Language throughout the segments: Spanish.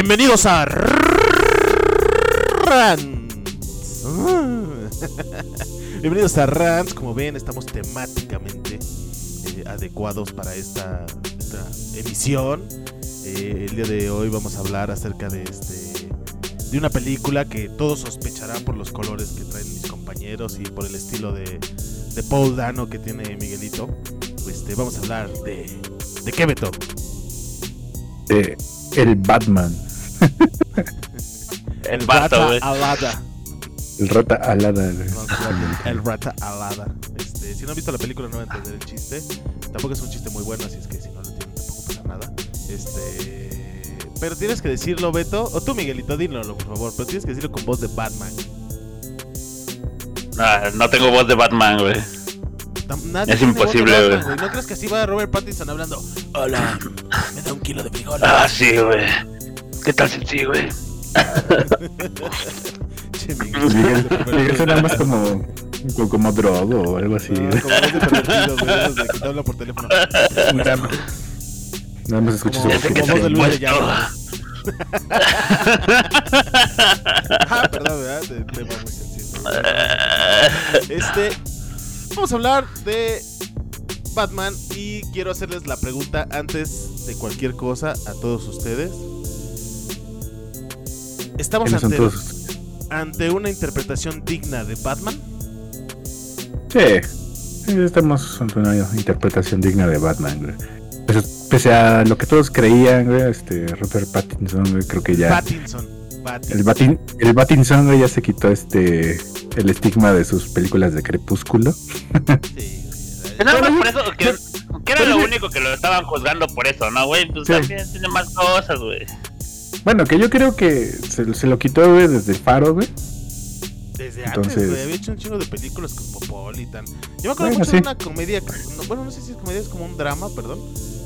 Bienvenidos a Rants. Bienvenidos a Rants. Como ven, estamos temáticamente eh, adecuados para esta, esta emisión. Eh, el día de hoy vamos a hablar acerca de este de una película que todos sospecharán por los colores que traen mis compañeros y por el estilo de, de Paul Dano que tiene Miguelito. Este, vamos a hablar de ¿de qué Beto? Eh, el Batman. El vato, güey. alada. El rata alada. güey. El rata alada. Este, si no han visto la película no van a entender el chiste. Tampoco es un chiste muy bueno, así es que si no lo entienden tampoco pasa nada. Este, pero tienes que decirlo, Beto, o tú, Miguelito, dilo, por favor, pero tienes que decirlo con voz de Batman. Ah, no tengo voz de Batman, güey. Nadie Es de imposible, güey. ¿No crees que así va Robert Pattinson hablando? Hola, me da un kilo de frijoles. Ah, sí, güey. ¿Qué tal si sí, güey? Che, Miguel. Suena más como, como, como drogo o algo así. No, güey. como de pervertido, güey, de que te habla por teléfono. Nada más- Nada más escucho Como, su como voz de Luis de Llano. Muerto. Ah, perdón, ¿verdad? De muy sensible. Este, vamos a hablar de Batman y quiero hacerles la pregunta antes de cualquier cosa a todos ustedes. ¿Estamos ¿Quiénes son ante, todos? ante una interpretación digna de Batman? Sí. Estamos ante una interpretación digna de Batman, güey. Pese, pese a lo que todos creían, güey, este Robert Pattinson, güey, creo que ya. Pattinson. El, Batin, el güey, ya se quitó este el estigma de sus películas de Crepúsculo. Sí, Nada más por eso, que, que era lo único que lo estaban juzgando por eso, ¿no, güey? Pues Sí. también tiene más cosas, güey. Bueno, que yo creo que se, se lo quitó, güey, desde el faro, güey. Desde Entonces- antes, güey, había hecho un chingo de películas Cosmopolitan. Yo me acuerdo Bueno, mucho sí. de una comedia, bueno, no sé si es comedia, es como un drama, perdón.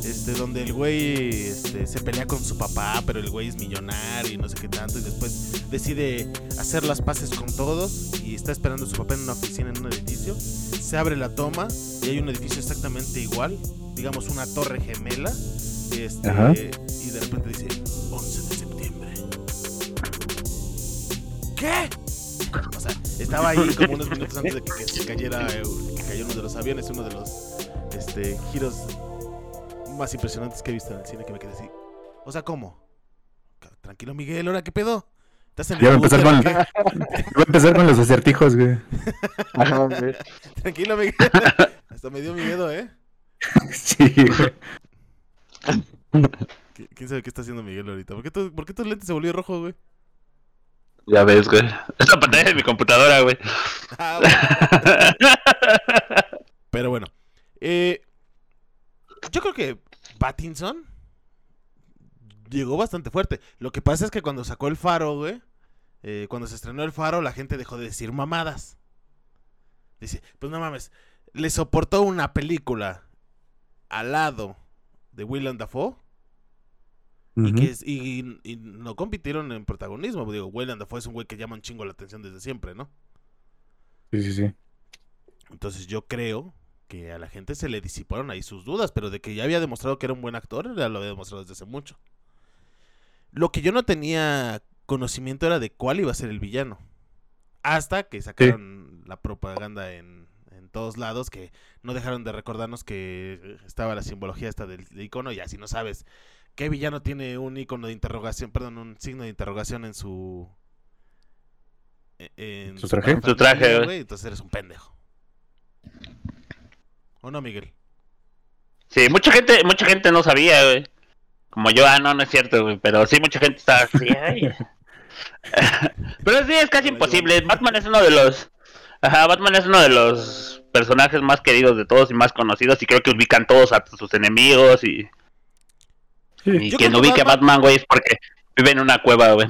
Este, donde el güey este, se pelea con su papá, pero el güey es millonario y no sé qué tanto, y después decide hacer las paces con todos y está esperando a su papá en una oficina, en un edificio. Se abre la toma y hay un edificio exactamente igual, digamos una torre gemela, este, Ajá. y de repente dice 11 de septiembre. ¿Qué? Estaba ahí como unos minutos antes de que, que se cayera, eh, que cayó uno de los aviones, uno de los este, giros más impresionantes que he visto en el cine que me quedé así. O sea, ¿cómo? Tranquilo, Miguel, ¿ahora qué pedo? ¿Estás en el Ya va a empezar búnker o con- qué? Voy a empezar con los acertijos, güey. Tranquilo, Miguel. Hasta me dio miedo, ¿eh? Sí, güey. ¿Qui- ¿Quién sabe qué está haciendo Miguel ahorita? ¿Por qué, tu, por qué tu lente se volvió rojo, güey? Ya ves, güey. Es la pantalla de mi computadora, güey. Ah, bueno. Pero bueno. eh, yo creo que Pattinson llegó bastante fuerte. Lo que pasa es que cuando sacó el faro, güey. eh, cuando se estrenó el faro, la gente dejó de decir mamadas. Dice, pues no mames. Le soportó una película al lado de Willem Dafoe. Y, que es- y, y no compitieron en protagonismo. Digo, Dafoe es un güey que llama un chingo la atención desde siempre, ¿no? Sí, sí, sí. Entonces yo creo que a la gente se le disiparon ahí sus dudas, pero de que ya había demostrado que era un buen actor, ya lo había demostrado desde hace mucho. Lo que yo no tenía conocimiento era de cuál iba a ser el villano. Hasta que sacaron la propaganda en, en todos lados, que no dejaron de recordarnos que estaba la simbología esta del, del icono, y así no sabes qué villano tiene un icono de interrogación, perdón, un signo de interrogación en su... En ¿Su traje? Su traje, güey. Entonces eres un pendejo. ¿O no, Miguel? Sí, mucha gente, mucha gente no sabía, güey. Como yo, ah, no, no es cierto, güey. Pero sí, mucha gente estaba así, ay. Pero sí, es casi imposible. Batman es uno de los. Ajá, Batman es uno de los personajes más queridos de todos y más conocidos. Y creo que ubican todos a sus enemigos. Y, Sí. y Yo quien que ubique a Batman- Batman, güey, es porque vive en una cueva, güey.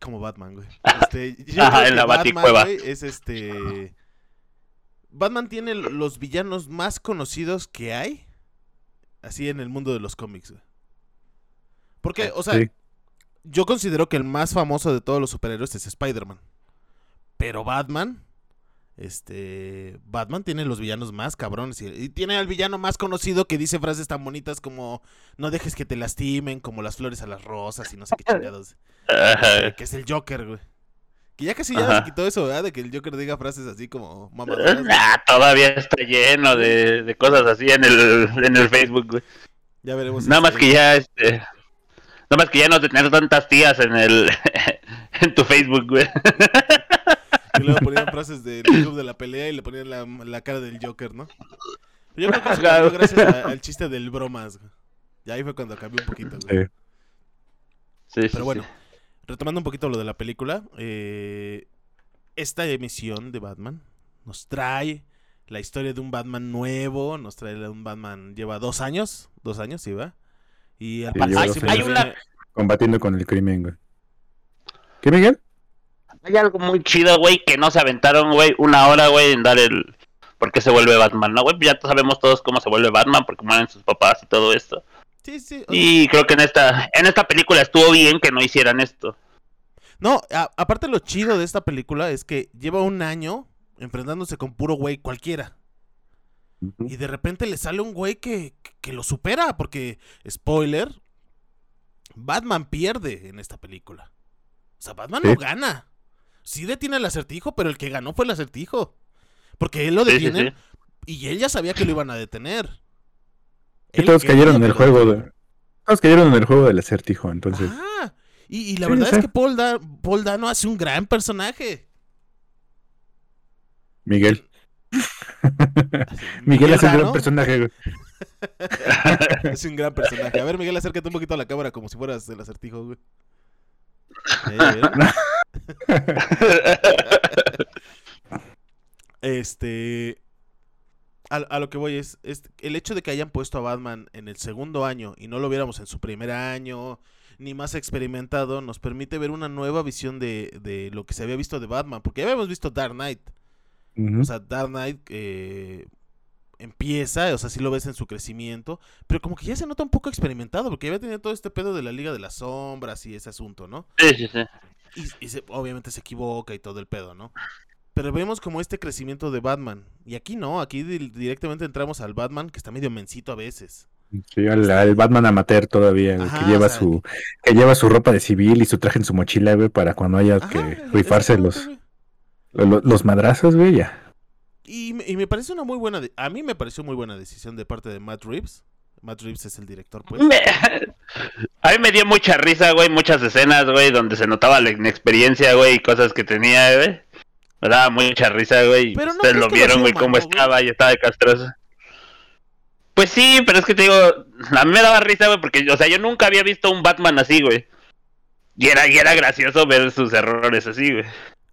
Como Batman, güey. Este, yo Ajá, creo en la que Batman, Baticueva. güey, es este. Batman tiene los villanos más conocidos que hay. Así en el mundo de los cómics, güey. Porque, o sea, Sí. yo considero que el más famoso de todos los superhéroes es Spider-Man. Pero Batman Este, Batman tiene los villanos más cabrones y, y tiene al villano más conocido que dice frases tan bonitas como no dejes que te lastimen, como las flores a las rosas y no sé qué chingados. Ajá. que es el Joker, güey. Que ya casi ya Ajá. se quitó eso, ¿verdad? De que el Joker diga frases así como mamadoras. güey. Nah, todavía está lleno de, de cosas así en el, en el Facebook, güey. Ya veremos. Nada más este, que ya, este... Nada más que ya no tener tantas tías en el... en tu Facebook, güey. Y luego ponían frases del club de la pelea y le ponían la, la cara del Joker, ¿no? Yo creo que eso cambió gracias a- al chiste del bromas. güey. Y ahí fue cuando cambió un poquito, güey. Sí. Sí, sí, Pero bueno, sí. retomando un poquito lo de la película, eh, esta emisión de Batman nos trae la historia de un Batman nuevo, nos trae la de un Batman, lleva dos años, dos años, ¿sí va? Y al Sí, lleva dos hay años. una, Combatiendo con el crimen, güey. ¿Qué, Miguel? Hay algo muy chido, güey, que no se aventaron, güey, una hora, güey, en dar el... ¿Por qué se vuelve Batman? No, güey, ya sabemos todos cómo se vuelve Batman, porque mueren sus papás y todo esto. Sí, sí. o sea, Y creo que en esta, en esta película estuvo bien que no hicieran esto. No, a- aparte lo chido de esta película es que lleva un año enfrentándose con puro güey cualquiera. Y de repente le sale un güey que, que lo supera, porque, spoiler, Batman pierde en esta película. O sea, Batman Sí. no gana. Sí detiene el acertijo, pero el que ganó fue el acertijo. Porque él lo Sí, sí, detiene sí. y él ya sabía que lo iban a detener. Y todos cayeron en que el juego, de... Todos cayeron en el juego del acertijo, entonces. Ajá. Y, y la Sí, verdad sí. es que Paul, Da- Paul Dano hace un gran personaje. Miguel. Miguel es un gran personaje, güey. Es un gran personaje. A ver, Miguel, acércate un poquito a la cámara como si fueras el acertijo, güey. ¿vieron? Este. A, a lo que voy es, es el hecho de que hayan puesto a Batman en el segundo año y no lo viéramos en su primer año, ni más experimentado, nos permite ver una nueva visión de, de lo que se había visto de Batman. Porque ya habíamos visto Dark Knight. O sea, Dark Knight eh, empieza, o sea, sí lo ves en su crecimiento, pero como que ya se nota un poco experimentado, porque ya había tenido todo este pedo de la Liga de las Sombras y ese asunto, ¿no? Sí, sí, sí. Y, y se- obviamente se equivoca y todo el pedo, ¿no? Pero vemos como este crecimiento de Batman. Y aquí no, aquí di- directamente entramos al Batman que está medio mencito a veces. Sí, al, al Batman amateur todavía, Ajá, que lleva o sea, su que lleva su ropa de civil y su traje en su mochila, güey, para cuando haya Ajá, que rifarse los, madrazos, güey, ya. Y, me- y me parece una muy buena... de- A mí me pareció muy buena decisión de parte de Matt Reeves. Matt Reeves es el director, pues. Me- A mí me dio mucha risa, güey, muchas escenas, güey, donde se notaba la inexperiencia, güey, y cosas que tenía, güey. Me daba mucha risa, güey. Pero no Ustedes lo vieron, güey, cómo estaba y estaba de castroso. Pues sí, pero es que te digo, a mí me daba risa, güey, porque, o sea, yo nunca había visto un Batman así, güey. Y era, y era gracioso ver sus errores así, güey.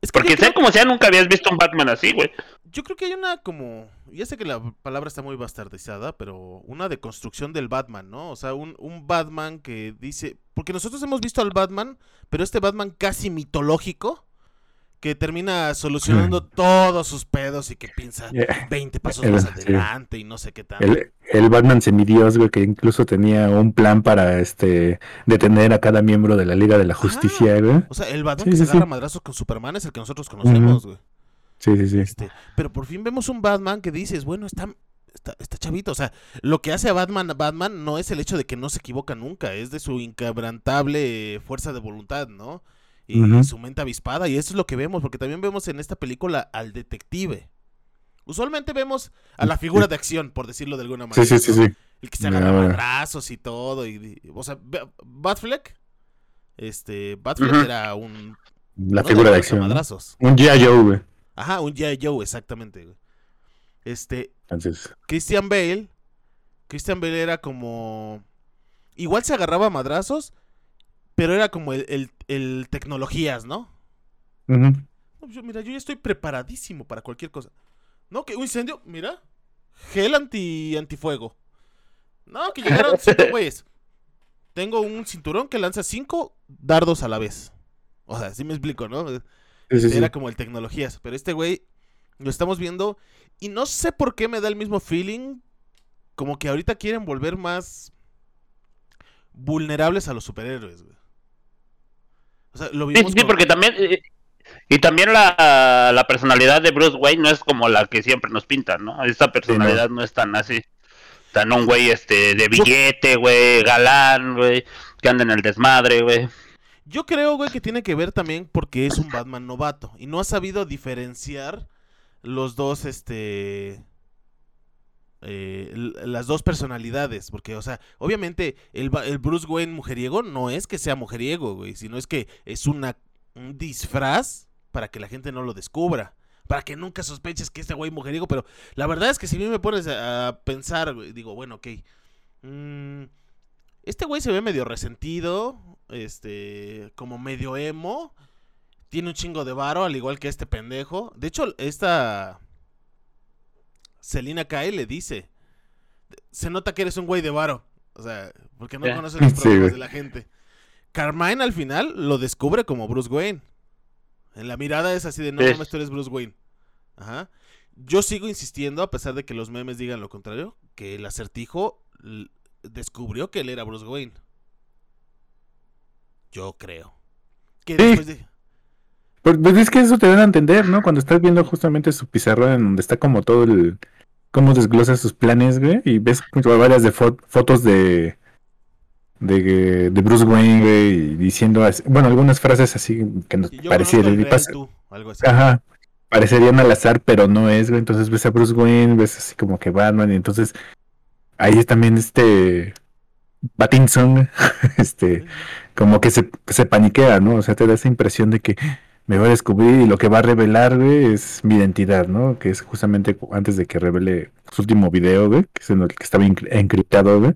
Es que Porque sea creo- como sea, nunca habías visto un Batman así, güey. Yo creo que hay una como, ya sé que la palabra está muy bastardizada, pero una deconstrucción del Batman, ¿no? O sea, un, un Batman que dice, porque nosotros hemos visto al Batman, pero este Batman casi mitológico, que termina solucionando todos sus pedos y que piensa Yeah. 20 pasos El- más sí. adelante y no sé qué tanto. El, el Batman semidios, güey, que incluso tenía un plan para este detener a cada miembro de la Liga de la Justicia, güey. O sea, el Batman Sí, que se agarra madrazos con Superman es el que nosotros conocemos, güey. Sí, sí, sí. Este, pero por fin vemos un Batman que dices, bueno, está, está, está chavito. O sea, lo que hace a Batman a Batman no es el hecho de que no se equivoca nunca, es de su inquebrantable fuerza de voluntad, ¿no? Y su mente avispada. Y eso es lo que vemos, porque también vemos en esta película al detective. Usualmente vemos a la figura de acción, por decirlo de alguna manera. Sí, sí, sí. El que se agarra madrazos y todo. Y, y- o sea, Batfleck. Este, Batfleck era un. La figura de acción. Un G.I. Joe, güey. Ajá, un G.I. Joe, exactamente, güey. Este, Entonces, Christian Bale. Christian Bale era como. Igual se agarraba a madrazos, pero era como el, el- el tecnologías, ¿no? No, yo- mira, yo ya estoy preparadísimo para cualquier cosa. No, que un incendio, mira. Gel anti antifuego. No, que llegaron cinco güeyes. Tengo un cinturón que lanza cinco dardos a la vez. O sea, sí me explico, ¿no? Sí, sí, sí. Era como el tecnologías. Pero este güey lo estamos viendo y no sé por qué me da el mismo feeling. Como que ahorita quieren volver más vulnerables a los superhéroes, güey. O sea, lo Sí, vimos sí, con- porque también. eh, Y también la, la personalidad de Bruce Wayne no es como la que siempre nos pintan, ¿no? Esta personalidad no. es tan así. Tan un güey este de billete, güey, galán, güey, que anda en el desmadre, güey. Yo creo, güey, que tiene que ver también porque es un Batman novato y no ha sabido diferenciar los dos, este, eh, las dos personalidades, porque, o sea, obviamente el, el, Bruce Wayne mujeriego no es que sea mujeriego, güey, sino es que es una, un disfraz para que la gente no lo descubra, para que nunca sospeches que este güey mujeriego, pero la verdad es que si a mí me pones a, pensar, digo, bueno, ok, mmm, este güey se ve medio resentido, este, como medio emo, tiene un chingo de varo, al igual que este pendejo. De hecho, esta Selina Kai le dice, se nota que eres un güey de varo, o sea, porque no conoces los problemas de la gente. Carmine al final lo descubre como Bruce Wayne. En la mirada es así de no mames, tú eres Bruce Wayne. Ajá. Yo sigo insistiendo, a pesar de que los memes digan lo contrario, que el acertijo descubrió que él era Bruce Wayne. Yo creo. Que después de... Pues, pues, es que eso te dan a entender, ¿no? Cuando estás viendo justamente su pizarra en donde está como todo el... cómo desglosa sus planes, güey, y ves varias de fotos de, de, de Bruce Wayne, güey, y diciendo, bueno, algunas frases así que nos parecieran... Ajá, parecerían al azar, pero no es, güey, entonces ves a Bruce Wayne, ves así como que Batman, y entonces ahí también este Batinson, este, como que se, se paniquea, ¿no? O sea, te da esa impresión de que me va a descubrir y lo que va a revelar, güey, es mi identidad, ¿no? Que es justamente antes de que revele su último video, güey, que es en el que estaba encriptado, güey.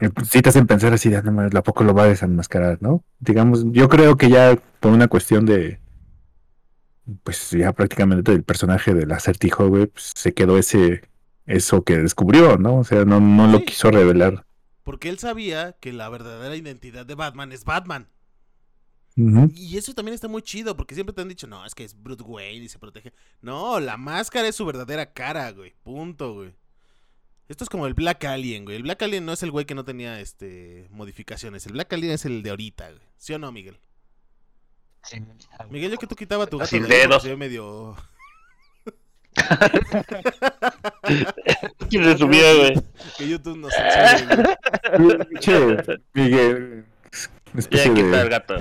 Eh, pues, sí te hacen pensar así, de, ah, no, ¿a poco lo va a desenmascarar, no? Digamos, yo creo que ya por una cuestión de, pues ya prácticamente del personaje del acertijo, güey, pues, se quedó ese eso que descubrió, ¿no? O sea, no, no lo quiso revelar. Porque él sabía que la verdadera identidad de Batman es Batman. Y eso también está muy chido, porque siempre te han dicho, no, es que es Bruce Wayne y se protege. No, la máscara es su verdadera cara, güey. Punto, güey. Esto es como el Black Alien, güey. El Black Alien no es el güey que no tenía este modificaciones. El Black Alien es el de ahorita, güey. ¿Sí o no, Miguel? Sí. Miguel, yo que tú quitaba tu gato Sin dedos. medio ¿Quién se subió, güey? Que YouTube no se Che, Miguel. Ya quita el gato.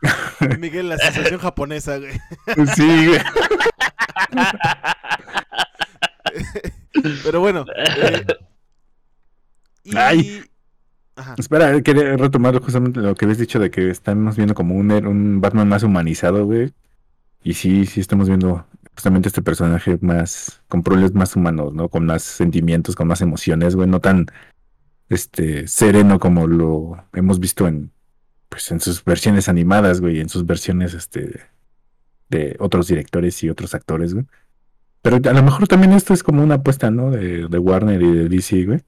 Miguel, la sensación japonesa, güey. Sí, güey. Pero bueno. Eh, y... Ay. Ajá. Espera, quería retomar justamente lo que habías dicho de que estamos viendo como un, un Batman más humanizado, güey. Y sí, sí estamos viendo justamente este personaje más, con problemas más humanos, ¿no? Con más sentimientos, con más emociones, güey, no tan este sereno como lo hemos visto en pues en sus versiones animadas, güey, en sus versiones este de otros directores y otros actores, güey. Pero a lo mejor también esto es como una apuesta, ¿no? De, de Warner y de DC, güey.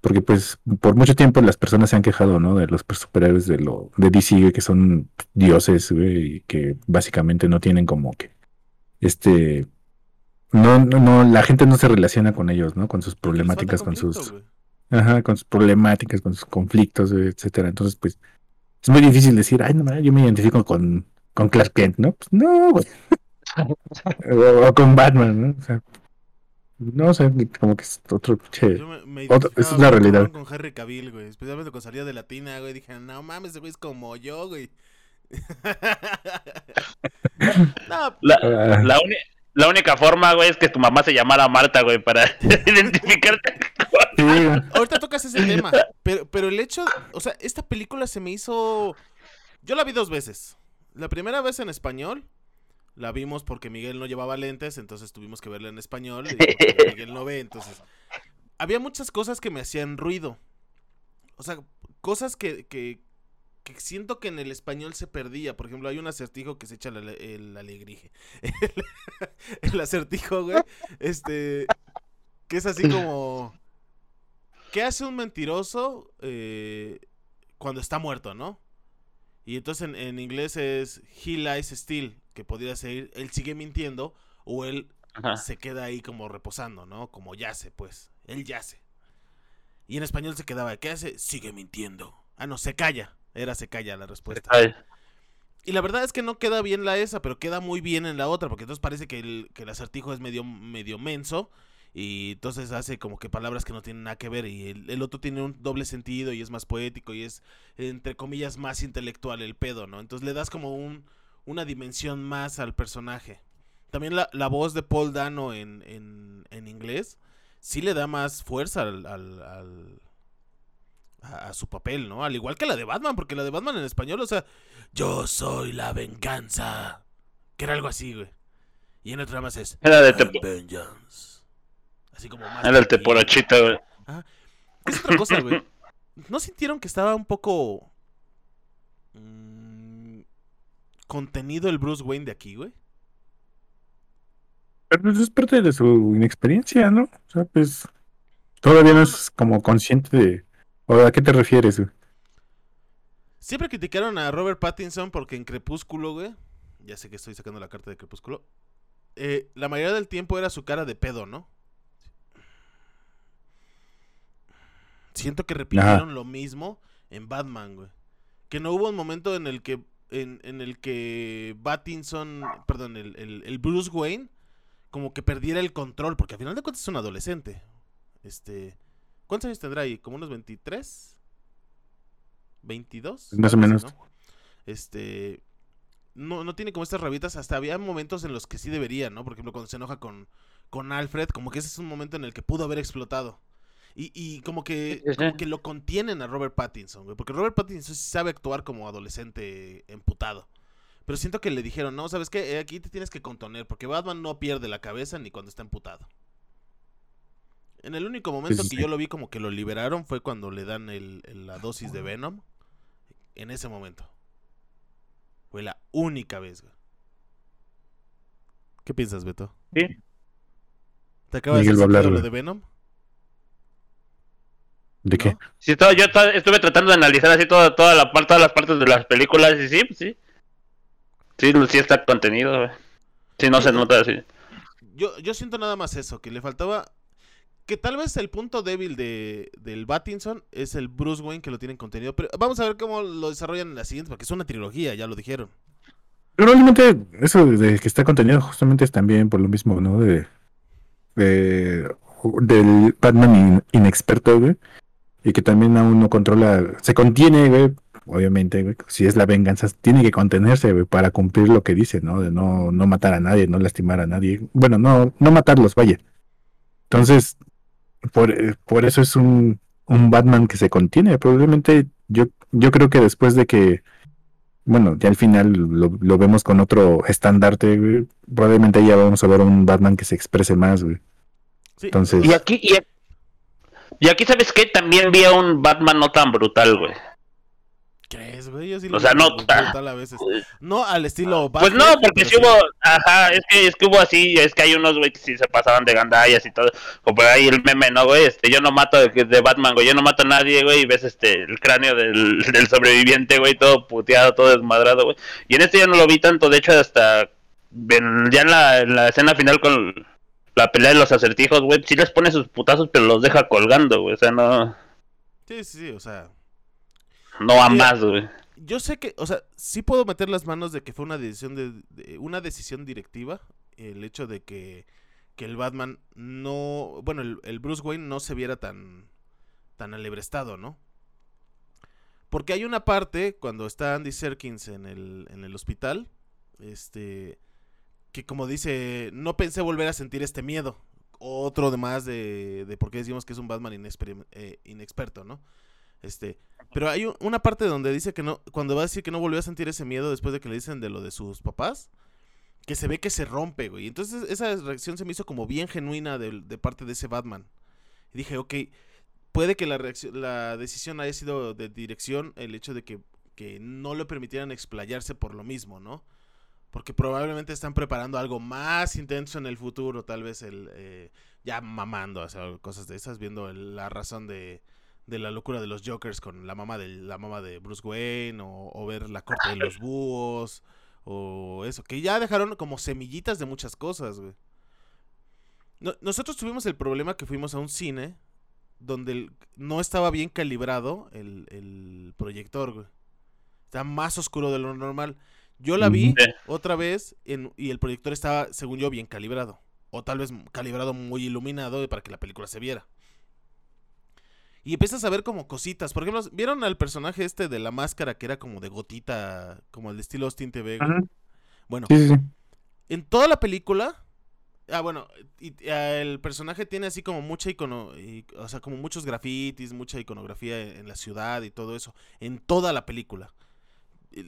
Porque pues por mucho tiempo las personas se han quejado, ¿no? De los superhéroes de lo de DC, güey, que son dioses, güey, y que básicamente no tienen como que este no, no, la gente no se relaciona con ellos, ¿no? Con sus problemáticas, con sus ajá, con sus problemáticas, con sus conflictos, etcétera. Entonces, pues, es muy difícil decir, ay, no, yo me identifico con, con Clark Kent, ¿no? Pues no, güey. o, con Batman, ¿no? O sea, no sé, como que es otro, che, otro es una realidad. Con Harry Cavill, güey, especialmente con salida de Latina, güey, dije, no mames, ese güey es como yo, güey. Ah. la, única forma, güey, es que tu mamá se llamara Marta, güey, para identificarte. Ahorita tocas ese tema, pero, pero el hecho, o sea, esta película se me hizo... Yo la vi dos veces. La primera vez en español, la vimos porque Miguel no llevaba lentes, entonces tuvimos que verla en español. Y Miguel no ve, entonces... Había muchas cosas que me hacían ruido. O sea, cosas que, que, que siento que en el español se perdía. Por ejemplo, hay un acertijo que se echa el, el alegrije. El, acertijo, güey. Este. Que es así como. ¿Qué hace un mentiroso eh, cuando está muerto, no? Y entonces en, inglés es He lies still. Que podría ser él sigue mintiendo. O él se queda ahí como reposando, ¿no? Como yace, pues. Él yace. Y en español se quedaba, ¿qué hace? Sigue mintiendo. Ah, no, se calla. Era se calla la respuesta. Y la verdad es que no queda bien la esa, pero queda muy bien en la otra, porque entonces parece que el, que el acertijo es medio, medio menso. Y entonces hace como que palabras que no tienen nada que ver. Y el, otro tiene un doble sentido y es más poético y es, entre comillas, más intelectual el pedo, ¿no? Entonces le das como un, una dimensión más al personaje. También la, la voz de Paul Dano en, en, en, inglés sí le da más fuerza al, al, a, su papel, ¿no? Al igual que la de Batman, porque la de Batman en español, o sea, yo soy la venganza. Que era algo así, güey. Y en otro más es... Era de Vengeance. Así como más... Era el teporachito, güey. Es otra cosa, güey. ¿No sintieron que estaba un poco... Mmm, contenido el Bruce Wayne de aquí, güey? Pero pues es parte de su inexperiencia, ¿no? O sea, pues todavía no es como consciente de... ¿O a qué te refieres, güey? Siempre criticaron a Robert Pattinson porque en Crepúsculo, güey, ya sé que estoy sacando la carta de Crepúsculo, eh, la mayoría del tiempo era su cara de pedo, ¿no? Siento que repitieron lo mismo en Batman, güey. Que no hubo un momento en el que en, en el que Pattinson, perdón, el, el Bruce Wayne como que perdiera el control, porque al final de cuentas es un adolescente. Este, ¿cuántos años tendrá ahí? ¿Como unos 23? ¿22? Más o menos. Este, no, no tiene como estas rabitas, hasta había momentos en los que sí debería, ¿no? Por ejemplo, cuando se enoja con, con Alfred, como que ese es un momento en el que pudo haber explotado. Y, y como, que, como que lo contienen a Robert Pattinson, güey, porque Robert Pattinson sí sabe actuar como adolescente emputado. Pero siento que le dijeron, no, ¿sabes qué? Eh, aquí te tienes que contener, porque Batman no pierde la cabeza ni cuando está emputado. En el único momento que yo lo vi como que lo liberaron fue cuando le dan el, la dosis de Venom. En ese momento. Fue la única vez, güey. ¿Qué piensas, Beto? Sí. ¿Te acabas de decir lo de Venom? ¿De qué? Sí, todo, yo estuve tratando de analizar así toda, toda la, todas las partes de las películas y sí, sí. Sí, sí está contenido, Si no se nota así. Yo, yo siento nada más eso, que le faltaba. Que tal vez el punto débil de, del Battinson es el Bruce Wayne que lo tiene en contenido. Pero vamos a ver cómo lo desarrollan en la siguiente, porque es una trilogía, ya lo dijeron. Probablemente eso de que está contenido justamente es también por lo mismo, ¿no? De, del Batman inexperto, güey. Y que también aún no controla, se contiene, güey, obviamente, si es la venganza, tiene que contenerse, para cumplir lo que dice, ¿no? De no, no matar a nadie, no lastimar a nadie. Bueno, no, no matarlos, vaya. Entonces, por, eh, por eso es un, un Batman que se contiene. Probablemente yo, yo creo que después de que, bueno, ya al final lo, lo vemos con otro estandarte, probablemente ya vamos a ver un Batman que se exprese más, güey. Entonces... Y aquí, y, y aquí, ¿sabes qué? También vi a un Batman no tan brutal, güey. ¿Crees, güey? Yo sí o sea, no. A veces. No al estilo Pues no, porque si hubo. Ajá, es que, es que hubo así. Es que hay unos, güey, que sí se pasaban de gandallas y todo. Como por ahí el meme, ¿no, güey? Este, yo no mato de, de Batman, güey. Yo no mato a nadie, güey. Y ves este, el cráneo del, del sobreviviente, güey, todo puteado, todo desmadrado, güey. Y en este ya no lo vi tanto. De hecho, hasta. ya en la, en la escena final con la pelea de los acertijos, güey, sí les pone sus putazos, pero los deja colgando, güey. O sea, no. Sí, sí, sí, o sea no a más, güey. Yo sé que, o sea, sí puedo meter las manos de que fue una decisión de, una decisión directiva el hecho de que, que el Batman no, bueno, el, Bruce Wayne no se viera tan tan alebrestado, ¿no? Porque hay una parte cuando está Andy Serkins en el, en el hospital, este, que como dice, no pensé volver a sentir este miedo. Otro de más de, de por qué decimos que es un Batman eh, inexperto, ¿no? Este, pero hay una parte donde dice que no, cuando va a decir que no volvió a sentir ese miedo después de que le dicen de lo de sus papás, que se ve que se rompe, güey. Entonces esa reacción se me hizo como bien genuina de, parte de ese Batman. Y dije, ok, puede que la, reacción, la decisión haya sido de dirección el hecho de que, que no le permitieran explayarse por lo mismo, ¿no? Porque probablemente están preparando algo más intenso en el futuro, tal vez el eh, ya mamando, o sea, cosas de esas, viendo la razón de, de la locura de los Jokers con la mamá de la mamá de Bruce Wayne o, ver la corte de los búhos o eso, que ya dejaron como semillitas de muchas cosas, güey. nosotros tuvimos el problema que fuimos a un cine donde no estaba bien calibrado el, el proyector, güey. Está más oscuro de lo normal. Yo la vi otra vez y el proyector estaba, según yo, bien calibrado. O tal vez calibrado muy iluminado para que la película se viera. Y empiezas a ver como cositas. Por ejemplo, ¿vieron al personaje este de la máscara que era como de gotita, como el de estilo Austin TV? Bueno, en toda la película. Ah, bueno, y, ah, el personaje tiene así como mucha icono, o sea, como muchos grafitis, mucha iconografía en, la ciudad y todo eso, en toda la película.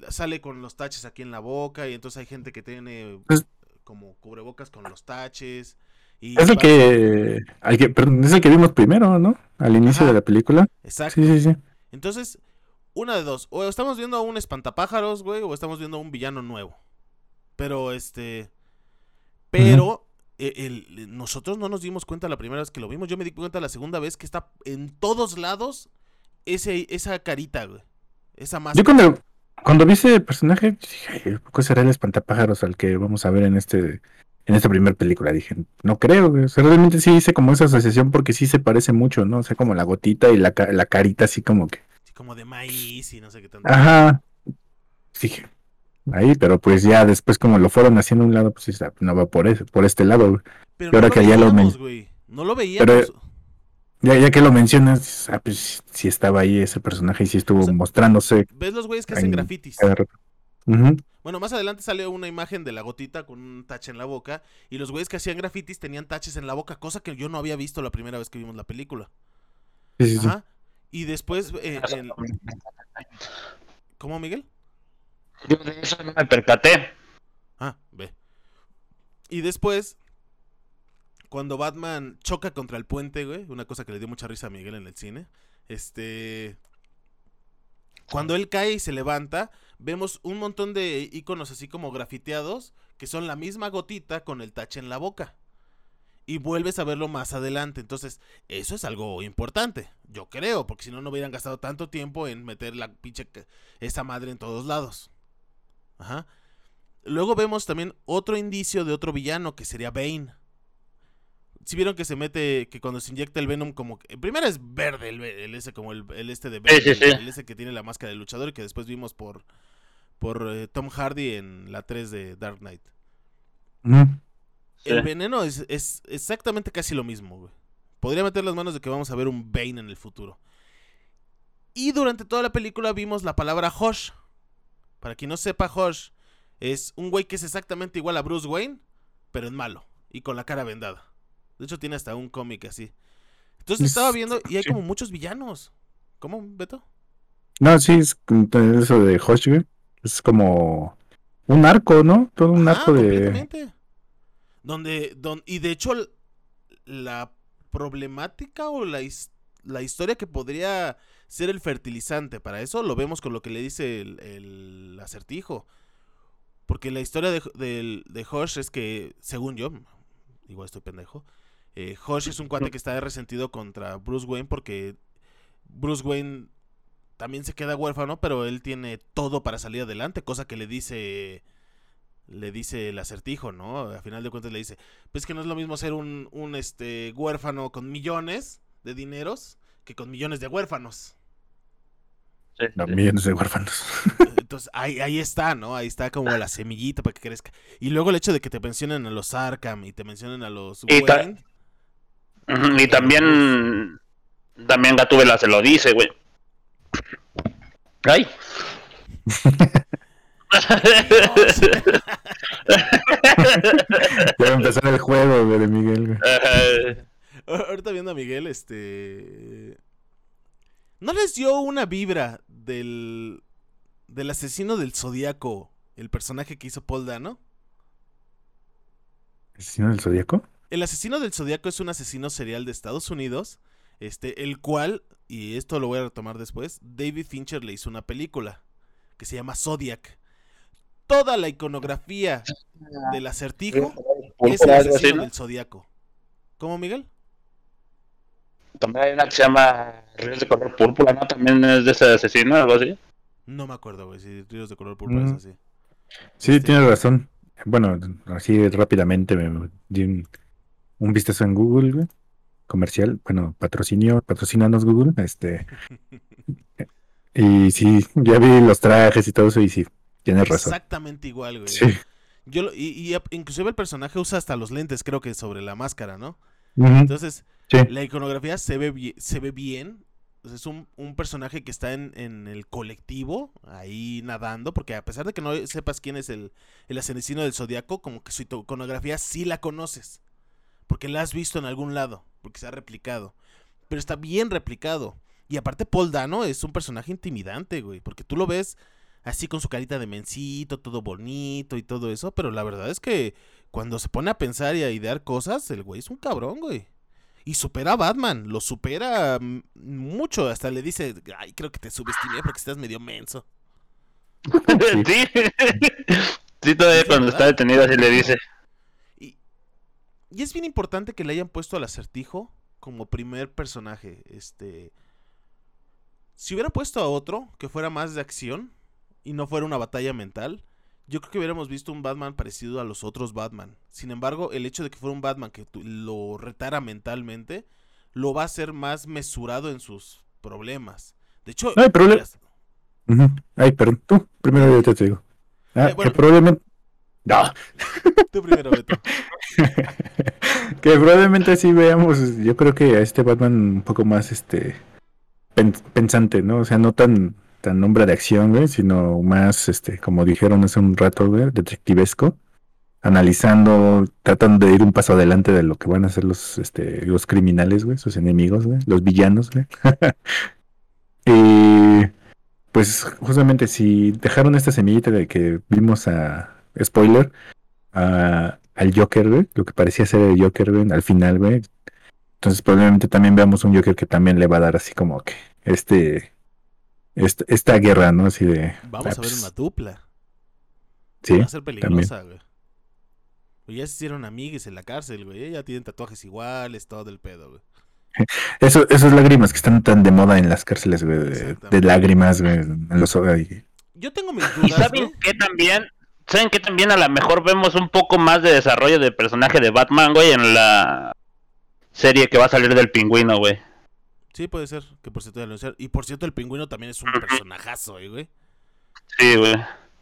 sale con los taches aquí en la boca y entonces hay gente que tiene pues como cubrebocas con los taches. Es el que, es el que vimos primero, ¿no? Al inicio de la película. Exacto. Sí, sí, sí. Entonces, una de dos, o estamos viendo a un espantapájaros, güey, o estamos viendo a un villano nuevo. Pero este. Pero. E, nosotros no nos dimos cuenta la primera vez que lo vimos. Yo me di cuenta la segunda vez que está en todos lados ese, esa carita, güey. Esa máscara. Yo cuando, cuando vi ese personaje, dije, ¿qué será el espantapájaros al que vamos a ver en este en esta primera película? Dije, no creo, güey. O sea, realmente sí hice como esa asociación porque sí se parece mucho, ¿no? O sea, como la gotita y la, la carita así como que. Sí, como de maíz y no sé qué tanto. Ajá. Dije, ahí, pero pues ya después como lo fueron haciendo a un lado, pues no va por eso, por este lado, Pero no ahora lo que ya lo No lo veíamos. ya, ya que lo mencionas, ah, pues sí estaba ahí ese personaje y sí estuvo mostrándose. ¿Ves los güeyes que hacen grafitis? Bueno, más adelante sale una imagen de la gotita con un tache en la boca. Y los güeyes que hacían grafitis tenían taches en la boca, cosa que yo no había visto la primera vez que vimos la película. Sí, sí, Ajá. Y después. Eh, ¿Cómo, Miguel? Yo de eso no me percaté. Ah, ve. Y después, cuando Batman choca contra el puente, güey, una cosa que le dio mucha risa a Miguel en el cine, este... Cuando él cae y se levanta, vemos un montón de iconos así como grafiteados, que son la misma gotita con el tache en la boca. Y vuelves a verlo más adelante. Entonces, eso es algo importante, yo creo, porque si no, no hubieran gastado tanto tiempo en meter la pinche esa madre en todos lados. Ajá. Luego vemos también otro indicio de otro villano que sería Bane. Si vieron que se mete, que cuando se inyecta el Venom, como que. Primero es verde el, ese, como el, este de Bane, El, ese que tiene la máscara de luchador y que después vimos por, por eh, Tom Hardy en la 3 de Dark Knight. El veneno es, es, exactamente casi lo mismo, güey. Podría meter las manos de que vamos a ver un Bane en el futuro. Y durante toda la película vimos la palabra Hosh. Para quien no sepa, Josh es un güey que es exactamente igual a Bruce Wayne, pero es malo y con la cara vendada. De hecho, tiene hasta un cómic así. Entonces estaba viendo y hay como muchos villanos. ¿Cómo, Beto? No, sí, es eso de güey. Es como un arco, ¿no? Todo un arco de. Donde, don, y de hecho, la problemática o la, la historia que podría ser el fertilizante. Para eso lo vemos con lo que le dice el, acertijo. Porque la historia de, de, de, Hosh es que, según yo, igual estoy pendejo, eh, Hosh es un cuate que está resentido contra Bruce Wayne porque Bruce Wayne también se queda huérfano, pero él tiene todo para salir adelante, cosa que le dice le dice el acertijo, ¿no? A final de cuentas le dice, pues que no es lo mismo ser un, un este huérfano con millones de dineros que con millones de huérfanos. millones de huérfanos. Entonces ahí, ahí está, ¿no? Ahí está como la semillita para que crezca. Y luego el hecho de que te mencionen a los Arkham y te mencionen a los y, y también también Gatúbela se lo dice, güey. Ay. ya va a empezar el juego de Miguel. Ahorita viendo a Miguel, este ¿No les dio una vibra del, del asesino del zodiaco, el personaje que hizo Paul Dano? ¿Asesino del zodiaco? El asesino del zodiaco es un asesino serial de Estados Unidos, este, el cual, y esto lo voy a retomar después, David Fincher le hizo una película que se llama Zodiac. Toda la iconografía del acertijo es el asesino del zodiaco. ¿Cómo, Miguel? También hay una que se llama Ríos de color púrpura, ¿no? También es de ese asesino, algo así. No me acuerdo, güey, si Ríos de color púrpura es así. Sí, este... tienes razón. Bueno, así rápidamente me di un, vistazo en Google, güey. Comercial, bueno, patrocinio, patrocinanos Google, este. y sí, ya vi los trajes y todo eso, y sí, Tienes razón. Exactamente igual, güey. Yo, y, y, inclusive el personaje usa hasta los lentes, creo que sobre la máscara, ¿no? Entonces, la iconografía se ve, se ve bien. Es un, personaje que está en, el colectivo, ahí nadando, porque a pesar de que no sepas quién es el, el asesino del zodiaco, como que su iconografía sí la conoces. Porque la has visto en algún lado, porque se ha replicado. Pero está bien replicado. Y aparte, Paul Dano es un personaje intimidante, güey, porque tú lo ves así con su carita de mencito, todo bonito y todo eso, pero la verdad es que cuando se pone a pensar y a idear cosas, el güey es un cabrón, güey. Y supera a Batman, lo supera mucho, hasta le dice, ay, creo que te subestimé porque estás medio menso. sí, sí, todavía cuando está detenido así le dice. Y, es bien importante que le hayan puesto al acertijo como primer personaje, este... Si hubiera puesto a otro que fuera más de acción, y no fuera una batalla mental, yo creo que hubiéramos visto un Batman parecido a los otros Batman. Sin embargo, el hecho de que fuera un Batman que lo retara mentalmente, lo va a hacer más mesurado en sus problemas. De hecho, Ay, Ay, perdón, tú, primero yo te digo. Ah, eh, que probablemente... No. Tú primero, Beto. que probablemente sí veamos, yo creo que a este Batman un poco más este pensante, ¿no? O sea, no tan tan nombre de acción, güey, sino más, este, como dijeron hace un rato, güey, detectivesco, analizando, tratando de ir un paso adelante de lo que van a hacer los, este, los criminales, güey, sus enemigos, güey, los villanos, güey. y pues justamente si dejaron esta semillita de que vimos a, spoiler, a, al Joker, güey, lo que parecía ser el Joker, güey, al final, güey. Entonces probablemente también veamos un Joker que también le va a dar así como que este esta, guerra, ¿no? Así de. Vamos a ver pues, una dupla. Sí. Va a ser peligrosa, güey. Pues ya se hicieron amigues en la cárcel, güey. Ya tienen tatuajes iguales, todo el pedo, güey. Eso, esas lágrimas que están tan de moda en las cárceles, güey. De, lágrimas, güey. En los Yo tengo mis dudas. ¿Y saben que también? ¿Saben que también a lo mejor vemos un poco más de desarrollo del personaje de Batman, güey, en la serie que va a salir del pingüino, güey? Sí, puede ser, que por cierto anunciar. Y por cierto, el pingüino también es un personajazo, ¿eh, güey. Sí, güey.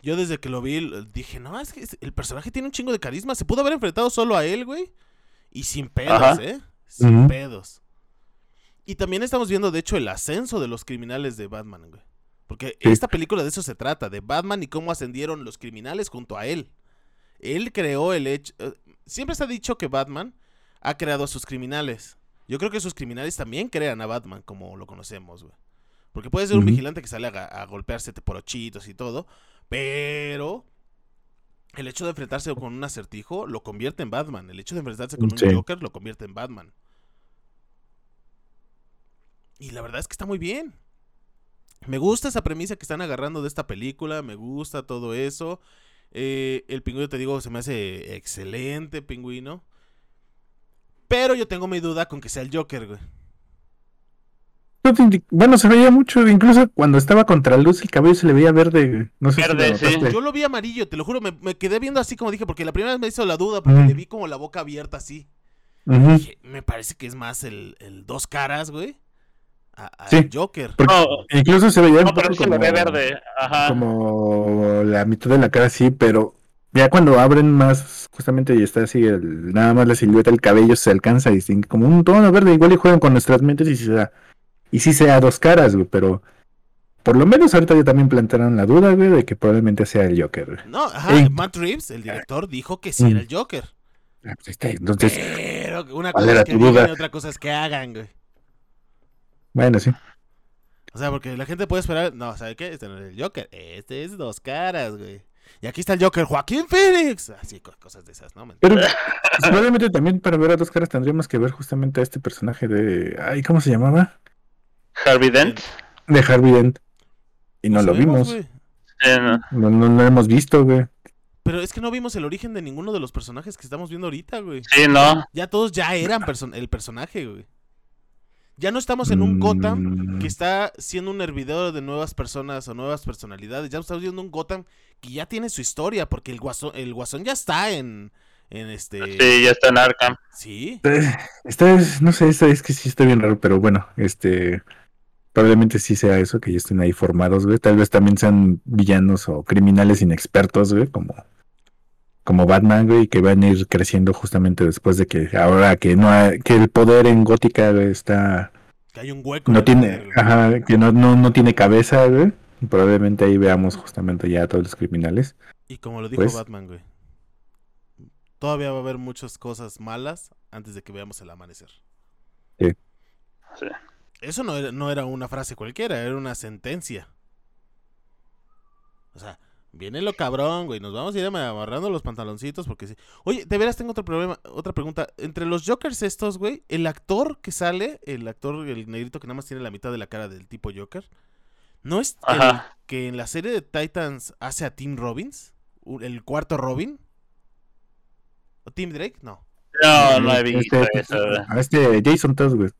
Yo desde que lo vi dije, no, es que el personaje tiene un chingo de carisma. Se pudo haber enfrentado solo a él, güey. Y sin pedos, ¿eh? Sin pedos. Y también estamos viendo, de hecho, el ascenso de los criminales de Batman, güey. Porque esta película de eso se trata, de Batman y cómo ascendieron los criminales junto a él. Él creó el hecho... Eh, siempre se ha dicho que Batman ha creado a sus criminales. Yo creo que esos criminales también crean a Batman como lo conocemos, güey. Porque puede ser un vigilante que sale a, golpearse por ochitos y todo, pero el hecho de enfrentarse con un acertijo lo convierte en Batman. El hecho de enfrentarse con un Joker lo convierte en Batman. Y la verdad es que está muy bien. Me gusta esa premisa que están agarrando de esta película, me gusta todo eso. Eh, el pingüino, te digo, se me hace excelente pingüino. Pero yo tengo mi duda con que sea el Joker, güey. Bueno, se veía mucho, incluso cuando estaba contra luz el cabello se le veía verde. No sé verde, si sí. Yo lo vi amarillo, te lo juro, me, quedé viendo así como dije, porque la primera vez me hizo la duda, porque le vi como la boca abierta así. dije, me parece que es más el, dos caras, güey. Al Joker. incluso se veía no, pero como, se ve verde. Ajá. como la mitad de la cara sí, pero ya cuando abren más, justamente y está así, el, nada más la silueta, el cabello se alcanza y como un tono verde, igual y juegan con nuestras mentes y si sea, y si sea dos caras, güey, pero por lo menos ahorita ya también plantearon la duda, güey, de que probablemente sea el Joker. No, ajá, Matt Reeves, el director, dijo que sí era el mm. Joker. Ah, pues está, entonces, pero una cosa es que digan y otra cosa es que hagan, güey. Bueno, sí. O sea, porque la gente puede esperar, no, ¿sabe qué? Este no es el Joker, este es dos caras, güey. Y aquí está el Joker, Joaquín Phoenix. Así, cosas de esas, ¿no? Pero pues, probablemente también para ver a dos caras tendríamos que ver justamente a este personaje de. Ay, ¿cómo se llamaba? Harvey Dent. De Harvey Dent. Y no, lo vimos. no. No, lo hemos visto, güey. Pero es que no vimos el origen de ninguno de los personajes que estamos viendo ahorita, güey. Sí, no. Ya todos ya eran el personaje, güey. Ya no estamos en un Gotham que mm. está siendo un hervidero de nuevas personas o nuevas personalidades. Ya estamos viendo un Gotham que ya tiene su historia, porque el guasón, el guasón ya está en, en este. Sí, ya está en Arkham. Sí. Esta es, no sé, esta es que sí está bien raro, pero bueno, este. Probablemente sí sea eso, que ya estén ahí formados, güey. Tal vez también sean villanos o criminales inexpertos, güey, como, como Batman, güey, que van a ir creciendo justamente después de que ahora que no que el poder en Gótica está que hay un hueco. No tiene, ajá, que no, no, no tiene cabeza, güey. Probablemente ahí veamos justamente ya a todos los criminales. Y como lo dijo pues Batman, güey. Todavía va a haber muchas cosas malas antes de que veamos el amanecer. Sí. Eso no era, no era una frase cualquiera, era una sentencia. O sea, viene lo cabrón, güey. Nos vamos a ir amarrando los pantaloncitos porque sí. Oye, de veras tengo otro problema, otra pregunta. Entre los Jokers estos, güey, el actor que sale, el actor, el negrito que nada más tiene la mitad de la cara del tipo Joker, ¿no es el que en la serie de Titans hace a Tim Robbins? ¿El cuarto Robin? ¿O Tim Drake? No. No, no he visto este, eso. Este Jason Todd, güey.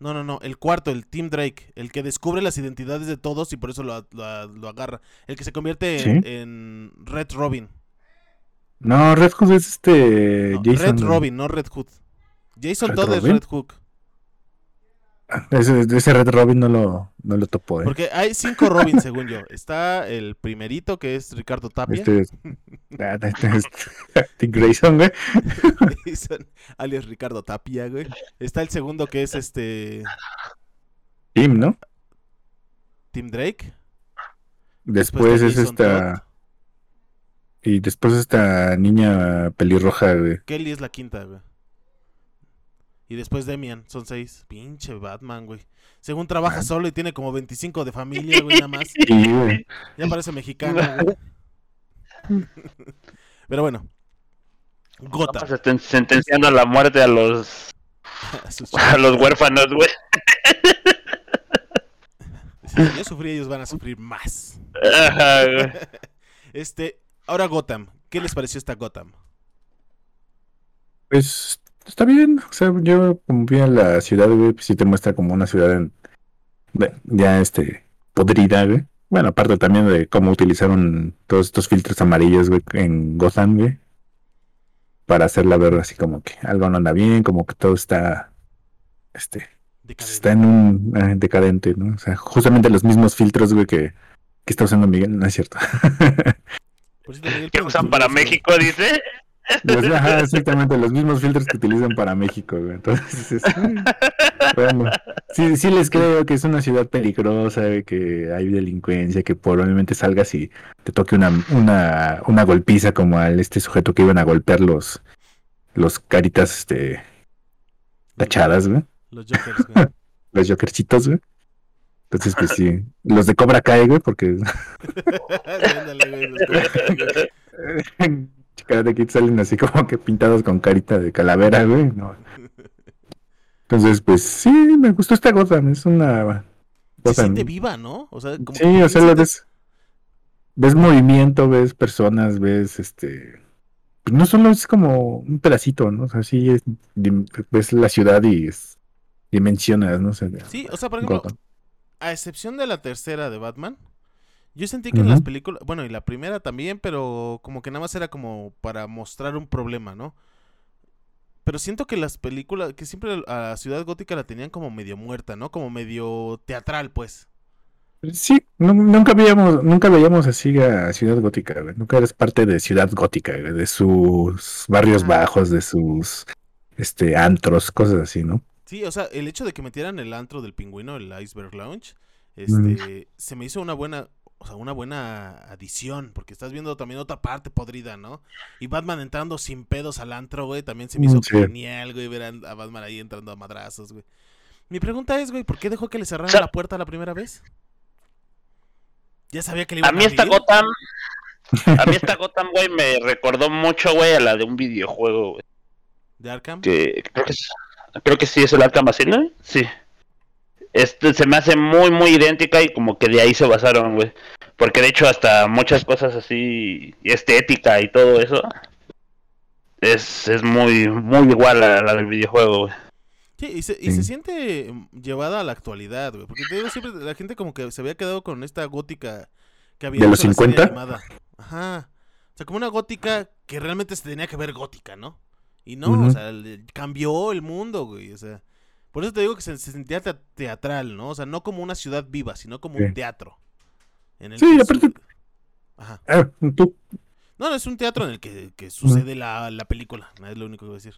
No, no, no. El cuarto, el Tim Drake. El que descubre las identidades de todos y por eso lo, agarra. El que se convierte en, Red Robin. No, Red Hood es este. Jason. Red Robin, no Red Hood. Jason Todd es Red Hook. Ese, ese, Red Robin no lo, no lo topó, ¿eh? Porque hay cinco Robin, según yo. Está el primerito, que es Ricardo Tapia. Este es, ah, este es Tim Grayson, güey. alias Ricardo Tapia, güey. Está el segundo, que es este... Tim, ¿no? Tim Drake. Después, es esta... Y después esta niña pelirroja, güey. Kelly es la quinta, güey. Y después Demian, son seis. Pinche Batman, güey. Según trabaja solo y tiene como 25 de familia, güey, nada más. Ya parece mexicano, güey. Pero bueno. Gota. Están sentenciando a la muerte a los. a, los huérfanos, güey. Si yo sufrí, ellos van a sufrir más. Este, ahora Gotham. ¿Qué les pareció esta Gotham? Pues está bien. O sea, yo como vi a la ciudad, güey, pues sí te muestra como una ciudad en, ya este podrida, güey. Bueno, aparte también de cómo utilizaron todos estos filtros amarillos, güey, en Gotham, güey. Para hacerla ver así como que algo no anda bien, como que todo está, este, está en un eh, decadente, ¿no? O sea, justamente los mismos filtros, güey, que, que está usando Miguel, no es cierto. ¿Qué usan para México, dice? Pues, exactamente, los mismos filtros que utilizan para México, Entonces, bueno, sí, sí les creo que es una ciudad peligrosa, que hay delincuencia, que probablemente salgas y te toque una, una, una golpiza como al este sujeto que iban a golpear los, los caritas este tachadas, güey. Los jokers, güey. los jokercitos, güey. Entonces, pues sí. Los de Cobra Kai, güey, porque. de Kid salen así como que pintados con carita de calavera, güey. Entonces, pues sí, me gustó esta Gotham. Es una. Se siente viva, ¿no? O sea, como sí, o sea, lo ves. Ves movimiento, ves personas, ves este. Pues no solo es como un pedacito, ¿no? O sea, sí es, ves la ciudad y es, dimensionas, ¿no? sí, o sea, por ejemplo, a excepción de la tercera de Batman, yo sentí que en las películas, bueno, y la primera también, pero como que nada más era como para mostrar un problema, ¿no? Pero siento que las películas, que siempre a Ciudad Gótica la tenían como medio muerta, ¿no? Como medio teatral, pues. Sí, nunca veíamos, nunca veíamos así a Ciudad Gótica, güey. Nunca eres parte de Ciudad Gótica, de sus barrios bajos, de sus este antros, cosas así, ¿no? Sí, o sea, el hecho de que metieran el antro del pingüino, el Iceberg Lounge, este, se me hizo una buena, o sea, una buena adición, porque estás viendo también otra parte podrida, ¿no? Y Batman entrando sin pedos al antro, güey, también se me hizo genial, güey, ver a Batman ahí entrando a madrazos, güey. Mi pregunta es, güey, ¿por qué dejó que le cerraran la puerta la primera vez? Ya sabía que le iba a A mí esta Gotham, a mí esta Gotham, güey, me recordó mucho, güey, a la de un videojuego, güey. ¿De Arkham? Que creo que, creo que sí es el Arkham Asylum, sí. Este se me hace muy, muy idéntica y como que de ahí se basaron, güey. Porque de hecho hasta muchas cosas así, estética y todo eso, es, es muy, muy igual a la del videojuego, güey. Sí, y se, y se siente llevada a la actualidad, güey. Porque te digo, siempre la gente como que se había quedado con esta gótica que había ¿De los 50? Ajá. O sea, como una gótica que realmente se tenía que ver gótica, ¿no? Y no, o sea, cambió el mundo, güey. O sea, Por eso te digo que se, sentía teatral, ¿no? O sea, no como una ciudad viva, sino como un teatro. sí, aparte... Ajá. Ah, tú. No, es un teatro en el que, sucede la, la, película, es lo único que voy a decir.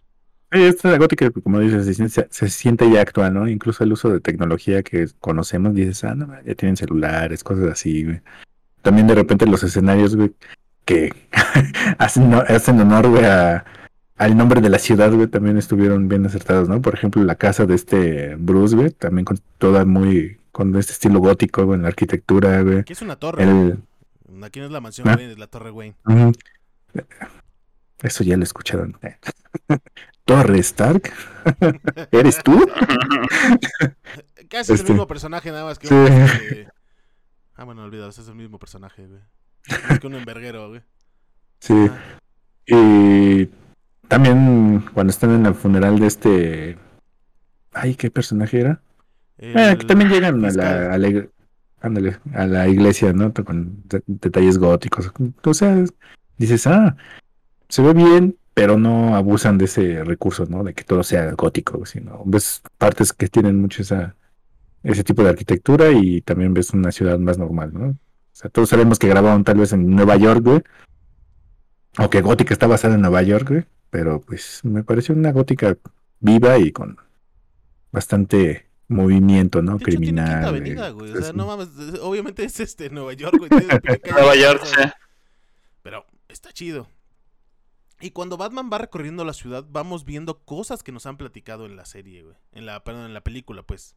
Sí, esta gótica, como dices, se, siente ya actual, ¿no? Incluso el uso de tecnología que conocemos, dices, ah, no, ya tienen celulares, cosas así, güey. También de repente los escenarios, güey, que hacen, hacen honor, güey, a, al nombre de la ciudad, güey, también estuvieron bien acertados, ¿no? Por ejemplo, la casa de este Bruce, güey, también con toda muy, con este estilo gótico, güey, en la arquitectura, güey. Aquí es una torre. Aquí no es la mansión ¿Ah? es la torre Wayne. Eso ya lo escucharon. Torre Stark. ¿Eres tú? Casi es el este, mismo personaje, nada más que. Sí. Ah, bueno, olvidado, es el mismo personaje, güey. Es que un enverguero, güey. Sí. Y también cuando están en el funeral de este. Ay, ¿qué personaje era? Eh, que también llegan a la, a la, iglesia, ¿no? Con detalles góticos. O sea, dices, ah, se ve bien, pero no abusan de ese recurso, ¿no? De que todo sea gótico, sino ves partes que tienen mucho esa, ese tipo de arquitectura y también ves una ciudad más normal, ¿no? O sea, todos sabemos que grabaron tal vez en Nueva York, güey. O que Gótica está basada en Nueva York, güey. Pero pues me pareció una gótica viva y con bastante movimiento, ¿no? Criminal. Avenida, güey. O sea, no mames, obviamente es este Nueva York, güey. Nueva York, sí. Pero está chido. Y cuando Batman va recorriendo la ciudad, vamos viendo cosas que nos han platicado en la serie, güey. En la, perdón, en la película, pues.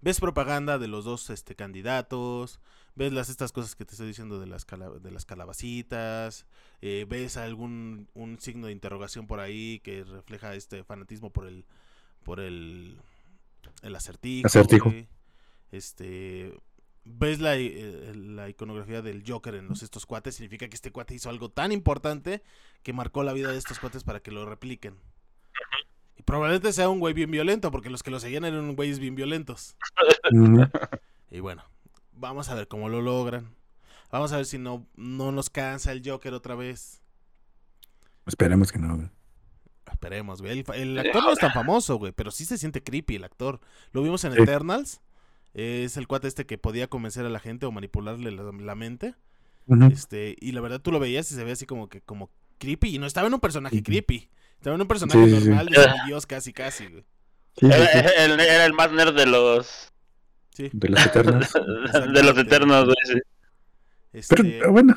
Ves propaganda de los dos este, candidatos, ves las estas cosas que te estoy diciendo de las, de las calabacitas, eh, ves algún un signo de interrogación por ahí que refleja este fanatismo por el por el el acertijo. Acertijo. Este ves la, eh, la, iconografía del Joker en los estos cuates, significa que este cuate hizo algo tan importante que marcó la vida de estos cuates para que lo repliquen. Y probablemente sea un güey bien violento, porque los que lo seguían eran güeyes bien violentos. y bueno, Vamos a ver cómo lo logran. Vamos a ver si no, no nos cansa el Joker otra vez. Esperemos que no, Esperemos, güey. El, actor no es tan famoso, güey, pero sí se siente creepy el actor. Lo vimos en Eternals. Es el cuate este que podía convencer a la gente o manipularle la, mente. Este, y la verdad tú lo veías y se ve así como que como creepy. Y no estaba en un personaje creepy. Estaba en un personaje normal de Dios casi, casi, güey. era el más nerd de los de los Eternos. de los Eternos, güey. Este Pero bueno,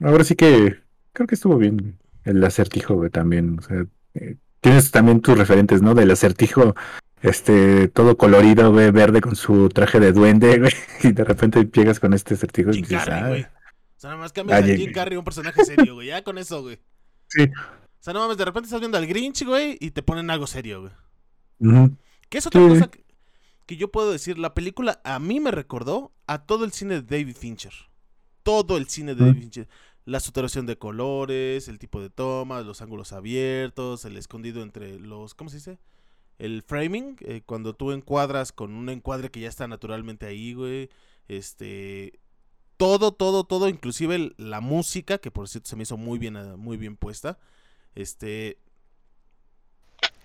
ahora sí que creo que estuvo bien el acertijo, güey, también. O sea, eh, tienes también tus referentes, ¿no? Del acertijo, este, todo colorido, güey, verde con su traje de duende, güey. Y de repente llegas con este acertijo y dices, ah, güey. O sea, nada más cambias a Jim Carrey un personaje serio, güey. Ya con eso, güey. Sí. O sea, no mames, de repente estás viendo al Grinch, güey, y te ponen algo serio, güey. ¿Qué es otra cosa que, que yo puedo decir, la película a mí me recordó a todo el cine de David Fincher. Todo el cine de David Fincher. La saturación de colores, el tipo de tomas, los ángulos abiertos, el escondido entre los... ¿Cómo se dice? El framing, eh, cuando tú encuadras con un encuadre que ya está naturalmente ahí, güey. Este... Todo, todo, todo, inclusive la música, que por cierto se me hizo muy bien, eh, muy bien puesta. Este,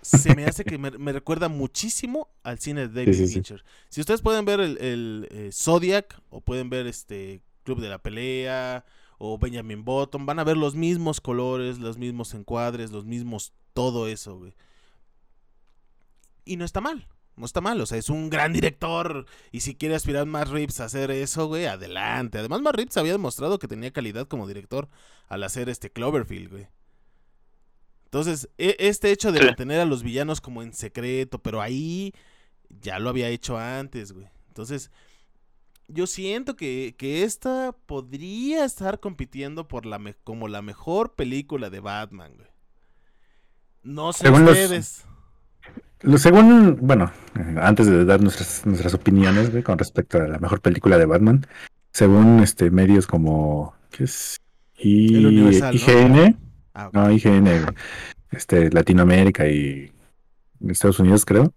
se me hace que me, recuerda muchísimo al cine de David Fincher. Si ustedes pueden ver el, eh, Zodiac o pueden ver este Club de la Pelea o Benjamin Button, van a ver los mismos colores, los mismos encuadres, los mismos todo eso, güey. Y no está mal, no está mal, o sea, es un gran director y si quiere aspirar más Reeves a hacer eso, güey, adelante. Además, Matt Reeves había demostrado que tenía calidad como director al hacer este Cloverfield, güey. Entonces, e, este hecho de mantener a los villanos como en secreto, pero ahí ya lo había hecho antes, güey. Entonces, yo siento que, esta podría estar compitiendo por la como la mejor película de Batman, güey. No sé según ustedes. Los, según, bueno, antes de dar nuestras, nuestras opiniones, güey, con respecto a la mejor película de Batman, según este medios como ¿qué es? IGN, Ah, no, IGN, este, Latinoamérica y Estados Unidos, creo,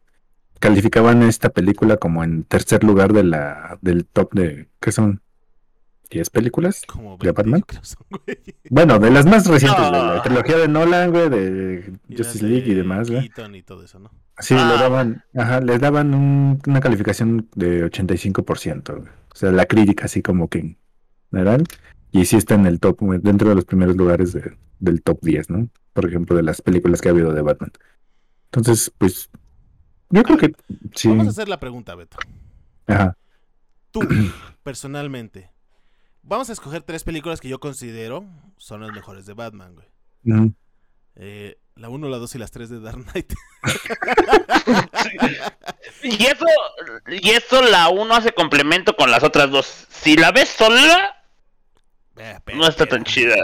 calificaban esta película como en tercer lugar de la del top de, ¿qué son? 10 películas de Batman. bueno, de las más recientes, de la trilogía de Nolan, güey, de Justice League y demás, güey. y todo eso, ¿no? Sí, le ah. daban, ajá, les daban una calificación de 85%, güey. O sea, la crítica así como que. Y sí está en el top, dentro de los primeros lugares del top 10, ¿no? Por ejemplo, de las películas que ha habido de Batman. Entonces, pues, yo creo que sí. Vamos a hacer la pregunta, Beto. Ajá. Tú, personalmente, vamos a escoger tres películas que yo considero son las mejores de Batman, güey. Eh, la 1, la 2 y las 3 de Dark Knight. y eso, y eso la 1 hace complemento con las otras dos. Si la ves sola, no está tan chida.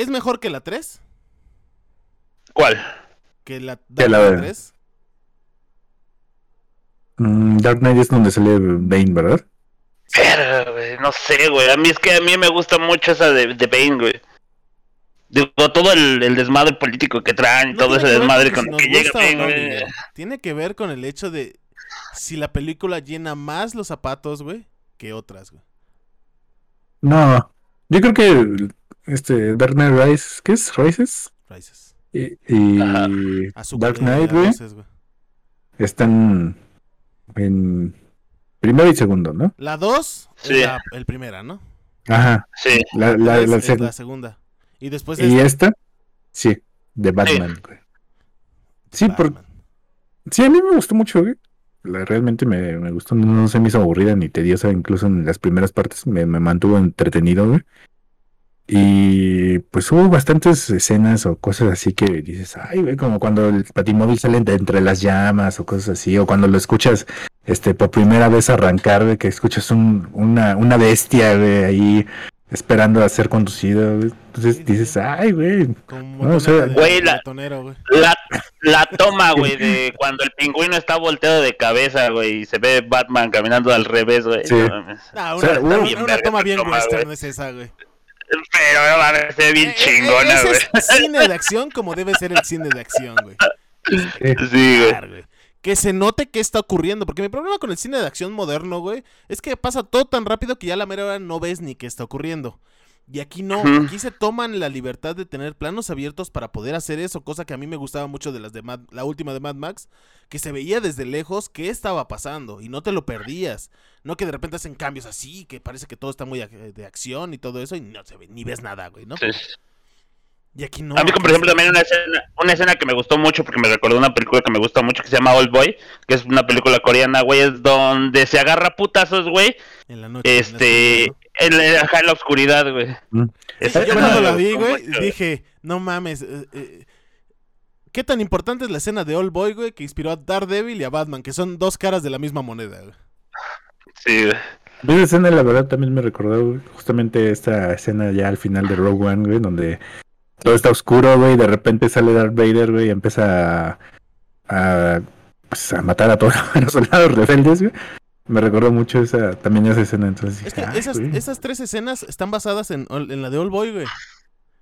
¿Es mejor que la 3? ¿Cuál? Que la Dark Knight 3. Mm, Dark Knight es donde sale Bane, ¿verdad? Pero, güey, no sé, güey. A mí es que a mí me gusta mucho esa de, de Bane, güey. Digo, todo el, el, desmadre político que traen, todo ese desmadre con que llega Bane, Tiene que ver con el hecho de si la película llena más los zapatos, güey, que otras, güey. No, yo creo que este Dark Knight Rises, ¿qué es? Rises. Rises. Y, y Dark Knight, güey, están en primero y segundo, ¿no? La dos sí. es la el primera, ¿no? Ajá. Sí. La, la, la, es, la segunda. Y después ¿Y esta? Sí, de Batman, güey. Sí, por... sí, a mí me gustó mucho, güey. realmente me, me, gustó, no, se me hizo aburrida ni tediosa, incluso en las primeras partes me, me mantuvo entretenido, güey. Y pues hubo bastantes escenas o cosas así que dices, ay, güey, como cuando el patimóvil sale entre las llamas o cosas así, o cuando lo escuchas este por primera vez arrancar, de que escuchas un, una, una bestia, de ahí esperando a ser conducido, Entonces dices, ay, güey. No, güey, la, la, la, toma, güey, de cuando el pingüino está volteado de cabeza, güey, y se ve Batman caminando al revés, güey. Sí. una, una, toma bien western es esa, güey. Pero va a ser bien eh, eh, chingona, güey. Es cine de acción como debe ser el cine de acción, güey. Sí, güey. Que se note qué está ocurriendo. Porque mi problema con el cine de acción moderno, güey, es que pasa todo tan rápido que ya a la mera hora no ves ni qué está ocurriendo. Y aquí no, aquí se toman la libertad de tener planos abiertos para poder hacer eso, cosa que a mí me gustaba mucho de las de la última de Mad Max, que se veía desde lejos qué estaba pasando y no te lo perdías. No que de repente hacen cambios así, que parece que todo está muy de acción y todo eso y no se ve, ni ves nada, güey, ¿no? Y aquí no. A mí, por ejemplo, también una escena, una escena que me gustó mucho porque me recordó una película que me gusta mucho que se llama Old Yo, que es una película coreana, güey, es donde se agarra putazos, güey. En la noche. Este, en la, oscuridad, güey. Mm. Yo cuando la vi, güey, dije, no mames, eh, eh, ¿qué tan importante es la escena de Old Boy, güey, que inspiró a Daredevil y a Batman, que son dos caras de la misma moneda, güey? Sí, güey. Esa escena, la verdad, también me recordó justamente esta escena ya al final de Rogue One, güey, donde todo está oscuro, güey, y de repente sale Darth Vader, güey, y empieza a, pues, a matar a todos los soldados rebeldes, güey me recordó mucho esa, también esa escena, entonces. Es que esas, esas, tres escenas están basadas en, en, la de Old Boy, güey.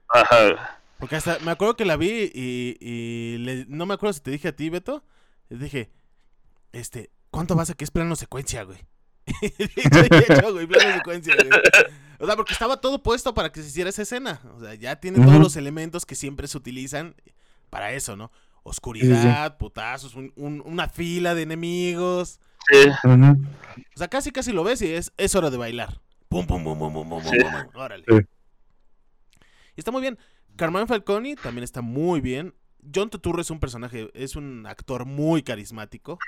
Ajá. Porque hasta me acuerdo que la vi y, y no me acuerdo si te dije a ti, Beto. Le dije, este, ¿cuánto vas a que es plano secuencia, güey? hecho, güey, plano secuencia, güey. O sea, porque estaba todo puesto para que se hiciera esa escena. O sea, ya tiene todos los elementos que siempre se utilizan para eso, ¿no? Oscuridad, putazos, un, una fila de enemigos. O sea, casi casi lo ves y es, es hora de bailar. Pum, pum, pum, pum, pum, pum, pum, Órale. Y está muy bien. Carmine Falconi también está muy bien. John Turturro es un personaje, es un actor muy carismático.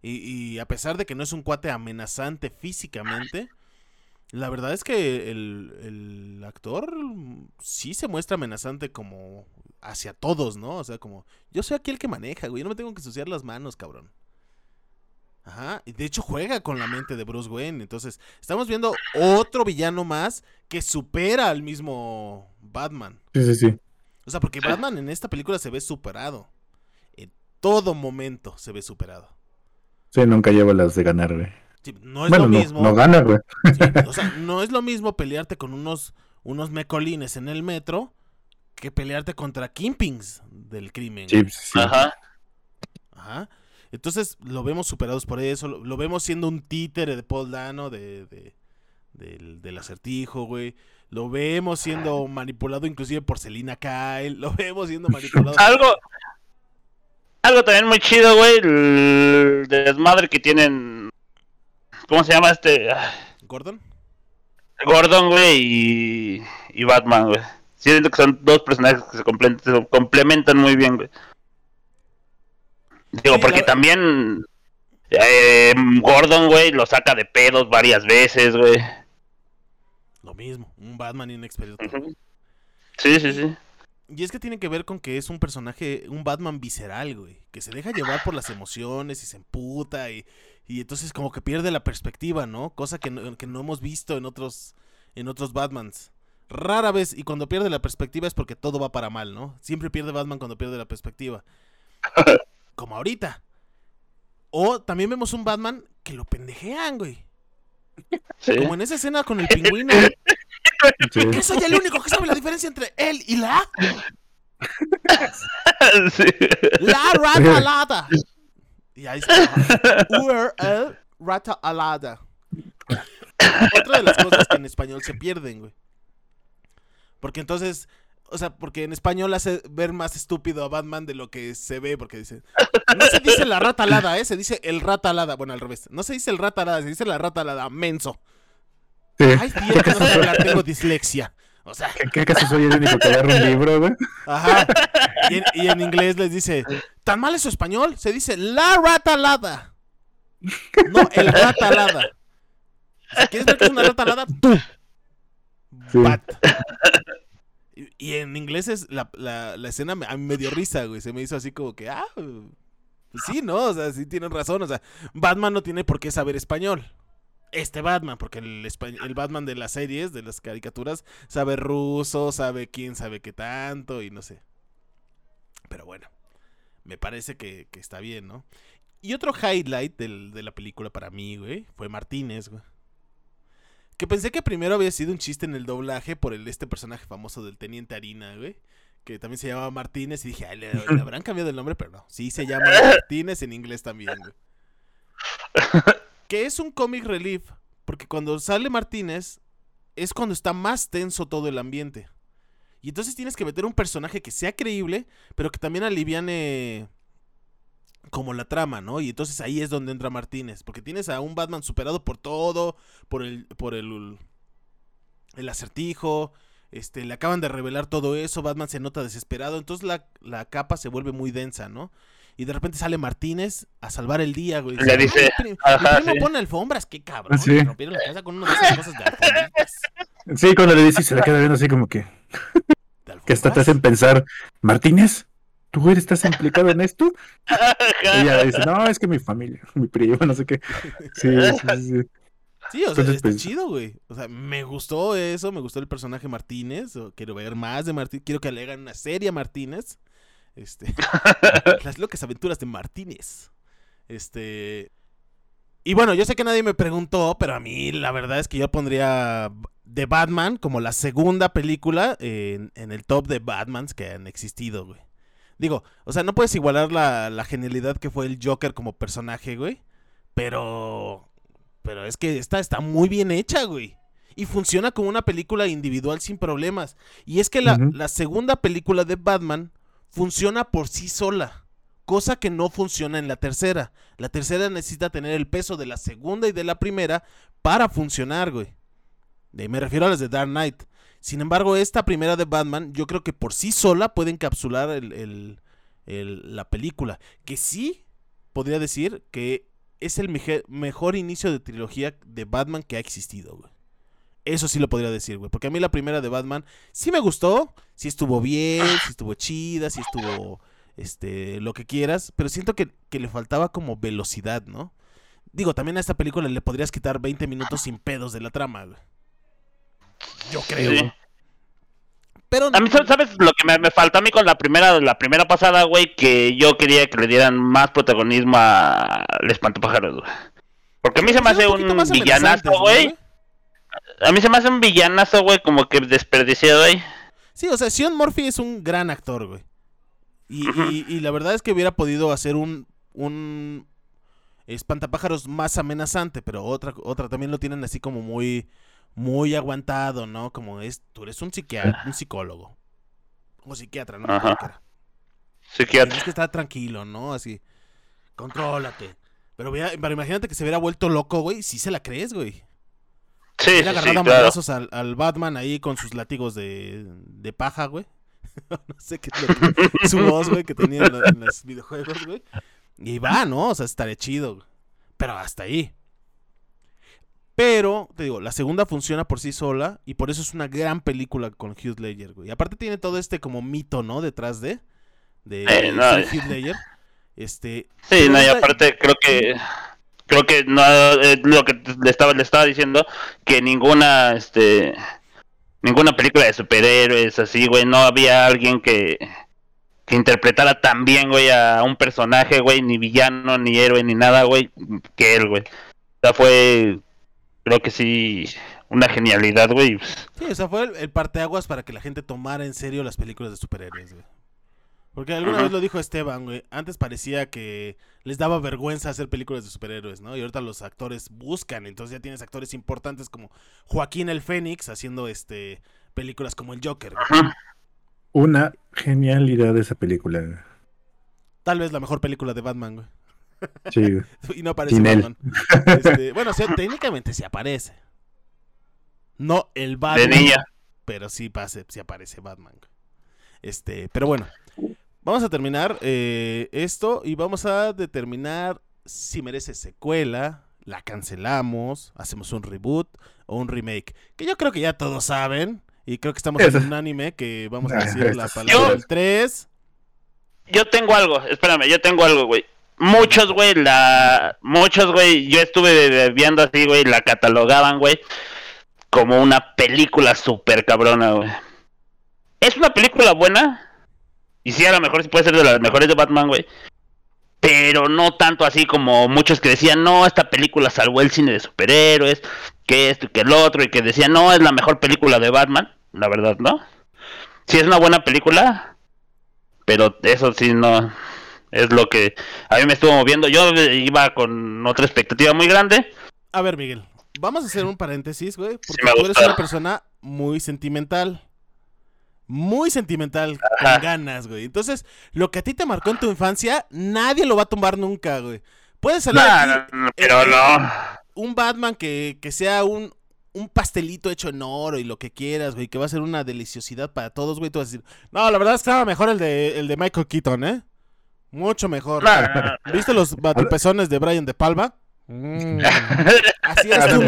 Y, a pesar de que no es un cuate amenazante físicamente, la verdad es que el, el, actor sí se muestra amenazante como hacia todos, ¿no? O sea, como, yo soy aquí el que maneja, güey, yo no me tengo que ensuciar las manos, cabrón. Ajá, y de hecho juega con la mente de Bruce Wayne. Entonces, estamos viendo otro villano más que supera al mismo Batman. Sí, sí, sí. O sea, porque Batman en esta película se ve superado. En todo momento se ve superado. Sí, nunca lleva las de ganar, güey. no es lo mismo. No, gana, güey. o sea, no es lo mismo pelearte con unos, unos mecolines en el metro que pelearte contra Kimpings del crimen. Sí, sí. Ajá. Ajá. Entonces lo vemos superados por eso, lo, vemos siendo un títere de Paul Dano, de, del, del acertijo, güey. Lo vemos siendo manipulado inclusive por Selina Kyle. Lo vemos siendo manipulado. algo, algo también muy chido, güey. El desmadre que tienen. ¿Cómo se llama este? ¿Gordon? Gordon, güey, y, y Batman, güey. Siento que son dos personajes que se complementan, muy bien, güey. Digo, porque también eh, Gordon, güey, lo saca de pedos varias veces, güey. Lo mismo, un Batman inexperto. Sí, sí, sí. Y es que tiene que ver con que es un personaje, un Batman visceral, güey. Que se deja llevar por las emociones y se emputa y, y entonces como que pierde la perspectiva, ¿no? Cosa que no, que no hemos visto en otros, en otros Batmans. Rara vez, y cuando pierde la perspectiva es porque todo va para mal, ¿no? Siempre pierde Batman cuando pierde la perspectiva. Como ahorita. O también vemos un Batman que lo pendejean, güey. Como en esa escena con el pingüino. Que soy el único que sabe la diferencia entre él y la. La rata alada. Y ahí está. URL rata alada. Otra de las cosas que en español se pierden, güey. Porque entonces, o sea, porque en español hace ver más estúpido a Batman de lo que se ve, porque dice, no se dice la rata alada, ¿eh? Se dice el rata alada. Bueno, al revés. No se dice el rata alada, se dice la rata alada, menso. Ay, tío, que no tengo dislexia. O sea. ¿Qué, acaso soy el único que agarra un libro, güey? Ajá. Y en, inglés les dice, ¿tan mal es su español? Se dice la rata alada. No, el rata alada. Si quieres ver que es una rata alada, tú. Bat. Y, en inglés es la, la, escena a mí me dio risa, güey. Se me hizo así como que, ah, pues sí, ¿no? O sea, sí tienen razón. O sea, Batman no tiene por qué saber español. Este Batman, porque el, el Batman de las series, de las caricaturas, sabe ruso, sabe quién sabe qué tanto y no sé. Pero bueno, me parece que, que está bien, ¿no? Y otro highlight del, de la película para mí, güey, fue Martínez, güey. Que pensé que primero había sido un chiste en el doblaje por el este personaje famoso del Teniente Harina, güey. Que también se llamaba Martínez. Y dije, Ay, le, habrán cambiado el nombre, pero no. Sí se llama Martínez en inglés también, güey. Que es un comic relief. Porque cuando sale Martínez, es cuando está más tenso todo el ambiente. Y entonces tienes que meter un personaje que sea creíble, pero que también aliviane como la trama, ¿no? Y entonces ahí es donde entra Martínez, porque tienes a un Batman superado por todo, por el por el el acertijo, este le acaban de revelar todo eso, Batman se nota desesperado, entonces la, capa se vuelve muy densa, ¿no? Y de repente sale Martínez a salvar el día, güey. Le dice, mi, primo pone alfombras, qué cabrón. Sí. rompieron la casa con una de esas cosas de alfombras. Sí, cuando le dice se le queda viendo así como que que hasta te hacen pensar, Martínez, ¿tú eres, estás implicado en esto? ella dice, no, es que mi familia, mi primo, no sé qué. Sí, sí, sí. Sí, o sea, está pues, chido, güey. O sea, me gustó eso, me gustó el personaje Martínez. quiero ver más de Martínez. Quiero que le hagan una serie a Martínez. Este. las locas aventuras de Martínez. Este. Y bueno, yo sé que nadie me preguntó, pero a mí la verdad es que yo pondría The Batman como la segunda película en, en el top de Batmans que han existido, güey. Digo, o sea, no puedes igualar la, genialidad que fue el Joker como personaje, güey. Pero. Pero es que esta está muy bien hecha, güey. Y funciona como una película individual sin problemas. Y es que la, la segunda película de Batman funciona por sí sola. Cosa que no funciona en la tercera. La tercera necesita tener el peso de la segunda y de la primera para funcionar, güey. Me refiero a las de Dark Knight. Sin embargo, esta primera de Batman, yo creo que por sí sola puede encapsular el, la película. Que sí podría decir que es el mejor inicio de trilogía de Batman que ha existido, güey. Eso sí lo podría decir, güey. Porque a mí la primera de Batman sí me gustó. Sí estuvo bien, sí estuvo chida, sí estuvo este, lo que quieras. Pero siento que, que le faltaba como velocidad, ¿no? Digo, también a esta película le podrías quitar 20 minutos sin pedos de la trama, güey. Yo creo. Pero... A mí, ¿sabes lo que me, faltó a mí con la primera, la primera pasada, güey? Que yo quería que le dieran más protagonismo al espantapájaros, güey. Porque a mí se me hace un, villanazo, güey. A mí se me hace un villanazo, güey, como que desperdiciado, güey. Sí, o sea, Sean Murphy es un gran actor, güey. Y, y, la verdad es que hubiera podido hacer un, un espantapájaros más amenazante, pero otra, otra también lo tienen así como muy muy aguantado, ¿no? Como es, tú eres un psiquiatra, un psicólogo. O psiquiatra, ¿no? Ajá. Psiquiatra. Tienes que estar tranquilo, ¿no? Así, contrólate. Pero, pero imagínate que se hubiera vuelto loco, güey. Si se la crees, güey. Sí, sí, agarrado sí, al, Batman ahí con sus látigos de, de paja, güey. no sé qué es lo que, su voz, güey, que tenía en, los videojuegos, güey. Y va, ¿no? O sea, estaría chido. Pero hasta ahí. Pero, te digo, la segunda funciona por sí sola y por eso es una gran película con Hugh Ledger, güey. Y aparte tiene todo este como mito, ¿no? Detrás de, de, eh, no, Hugh Ledger. Este, sí, no, y aparte creo que creo que no eh, lo que le estaba le estaba diciendo que ninguna este ninguna película de superhéroes así, güey, no había alguien que que interpretara tan bien, güey, a un personaje, güey, ni villano, ni héroe, ni nada, güey, que él, güey. O sea, fue creo que sí, una genialidad, güey. Sí, o sea, fue el, parteaguas para que la gente tomara en serio las películas de superhéroes, güey. Porque alguna vez lo dijo Esteban, güey. Antes parecía que les daba vergüenza hacer películas de superhéroes, ¿no? Y ahorita los actores buscan. Entonces ya tienes actores importantes como Joaquín el Fénix haciendo este películas como el Joker. Una genialidad de esa película. Tal vez la mejor película de Batman, güey. Sí. y no aparece Batman. Este, bueno, técnicamente sí aparece. No el Batman. De niña. Pero sí, pase, sí aparece Batman. Este, pero bueno. Vamos a terminar eh, esto y vamos a determinar si merece secuela, la cancelamos, hacemos un reboot o un remake. Que yo creo que ya todos saben. Y creo que estamos en un anime que vamos a decir la palabra del 3. Yo tengo algo, espérame, yo tengo algo, güey muchos, güey, la. Muchos, güey, yo estuve viendo así, güey, la catalogaban, güey, como una película súper cabrona, güey. Es una película buena. Y sí, a lo mejor sí puede ser de las mejores de Batman, güey. Pero no tanto así como muchos que decían, no, esta película salvó el cine de superhéroes, que esto y que el otro, y que decían, no, es la mejor película de Batman. La verdad, ¿no? Sí, es una buena película, pero eso sí no, es lo que a mí me estuvo moviendo. Yo iba con otra expectativa muy grande. A ver, Miguel, vamos a hacer un paréntesis, güey, porque tú eres una persona muy sentimental. Muy sentimental, con ganas, güey. Entonces, lo que a ti te marcó en tu infancia, nadie lo va a tumbar nunca, güey. Puedes salir pero no. Un Batman que, que sea un, un pastelito hecho en oro y lo que quieras, güey, que va a ser una deliciosidad para todos, güey. Tú vas a decir, no, la verdad es que estaba mejor el de, el de Michael Keaton, ¿eh? Mucho mejor. ¿Viste los batipezones de Brian De Palma? Mm. Así, es tu,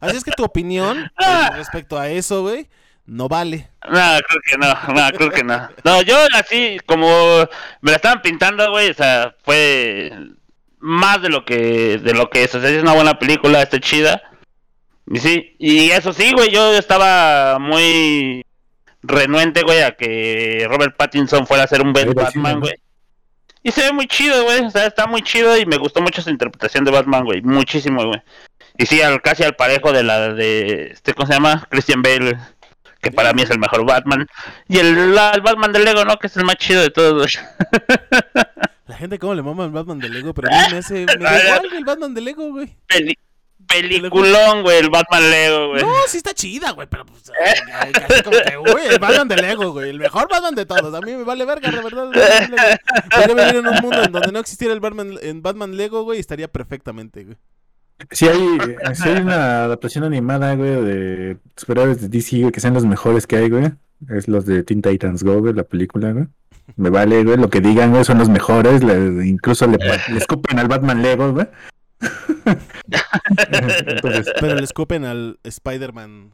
así es que tu opinión ah. respecto a eso, güey, no vale. No, creo que no, no, creo que no. No, yo así, como me la estaban pintando, güey, o sea, fue más de lo que de lo que es. O sea, es una buena película, está chida. Y sí, y eso sí, güey, yo estaba muy renuente, güey, a que Robert Pattinson fuera a ser un buen Batman, güey. Y se ve muy chido, güey. O sea, está muy chido y me gustó mucho su interpretación de Batman, güey. Muchísimo, güey. Y sí, al, casi al parejo de la de. Este, ¿Cómo se llama? Christian Bale. Que para mí es el mejor Batman. Y el, Batman de Lego, ¿no? Que es el más chido de todos. La gente, ¿cómo le mama el Batman de Lego? Pero a mí me hace. Me da igual el Batman de Lego, güey peliculón, güey, el Batman Lego, güey. No, sí está chida, güey, pero pues, casi como que, güey, el Batman de Lego, güey, el mejor Batman de todos. A mí me vale verga, de verdad. Podría vivir en un mundo en donde no existiera el Batman, en Batman Lego, güey, estaría perfectamente, güey. Si hay, si hay una adaptación animada, güey, de superhéroes de DC, güey, que sean los mejores que hay, güey. Es los de Teen Titans Go, güey, la película, güey. Me vale, güey, lo que digan, güey, son los mejores. incluso le, le escupen al Batman Lego, güey. Pero le escupen al Spider-Man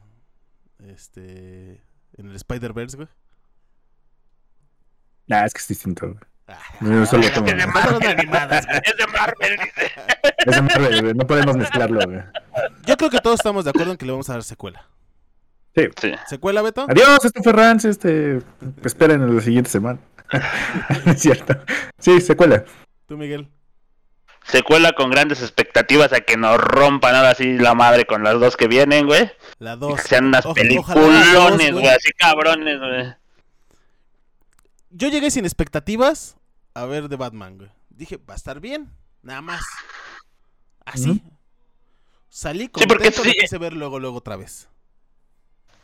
este, en el Spider-Verse, güey. Nah, es que es distinto, güey. Ah, no, es, de Marvel, es de Marvel. Es de Marvel, No podemos mezclarlo, güey. Yo creo que todos estamos de acuerdo en que le vamos a dar secuela. Sí. sí. ¿Secuela, Beto? Adiós, este fue Rance. Este... Esperen en la siguiente semana. es cierto. Sí, secuela. ¿Tú, Miguel? Secuela con grandes expectativas a que nos rompan ahora sí la madre con las dos que vienen, güey. Las dos. Que sean unas peliculones, güey, así cabrones, güey. Yo llegué sin expectativas a ver de Batman, güey. Dije, va a estar bien, nada más. Así. Salí contento sí, porque sí. quise ver luego, luego otra vez.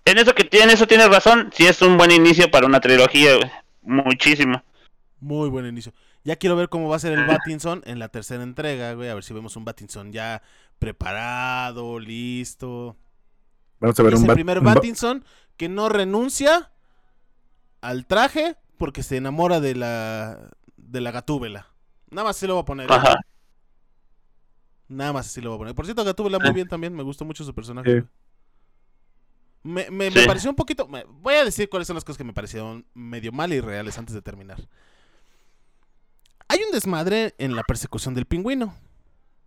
en eso que tiene, eso tienes razón. Sí es un buen inicio para una trilogía, güey. Muchísimo. Muy buen inicio. Ya quiero ver cómo va a ser el Batinson en la tercera entrega, güey. A ver si vemos un Batinson ya preparado, listo. Vamos a ver es un el primer Batinson que no renuncia al traje porque se enamora de la de la gatúbela. Nada más así lo voy a poner. ¿eh? Ajá. Nada más así lo voy a poner. Por cierto, Gatúbela muy bien también. Me gustó mucho su personaje. Sí. Me, me, Sí. me pareció un poquito. me- voy a decir cuáles son las cosas que me parecieron medio mal y reales antes de terminar. Hay un desmadre en la persecución del pingüino.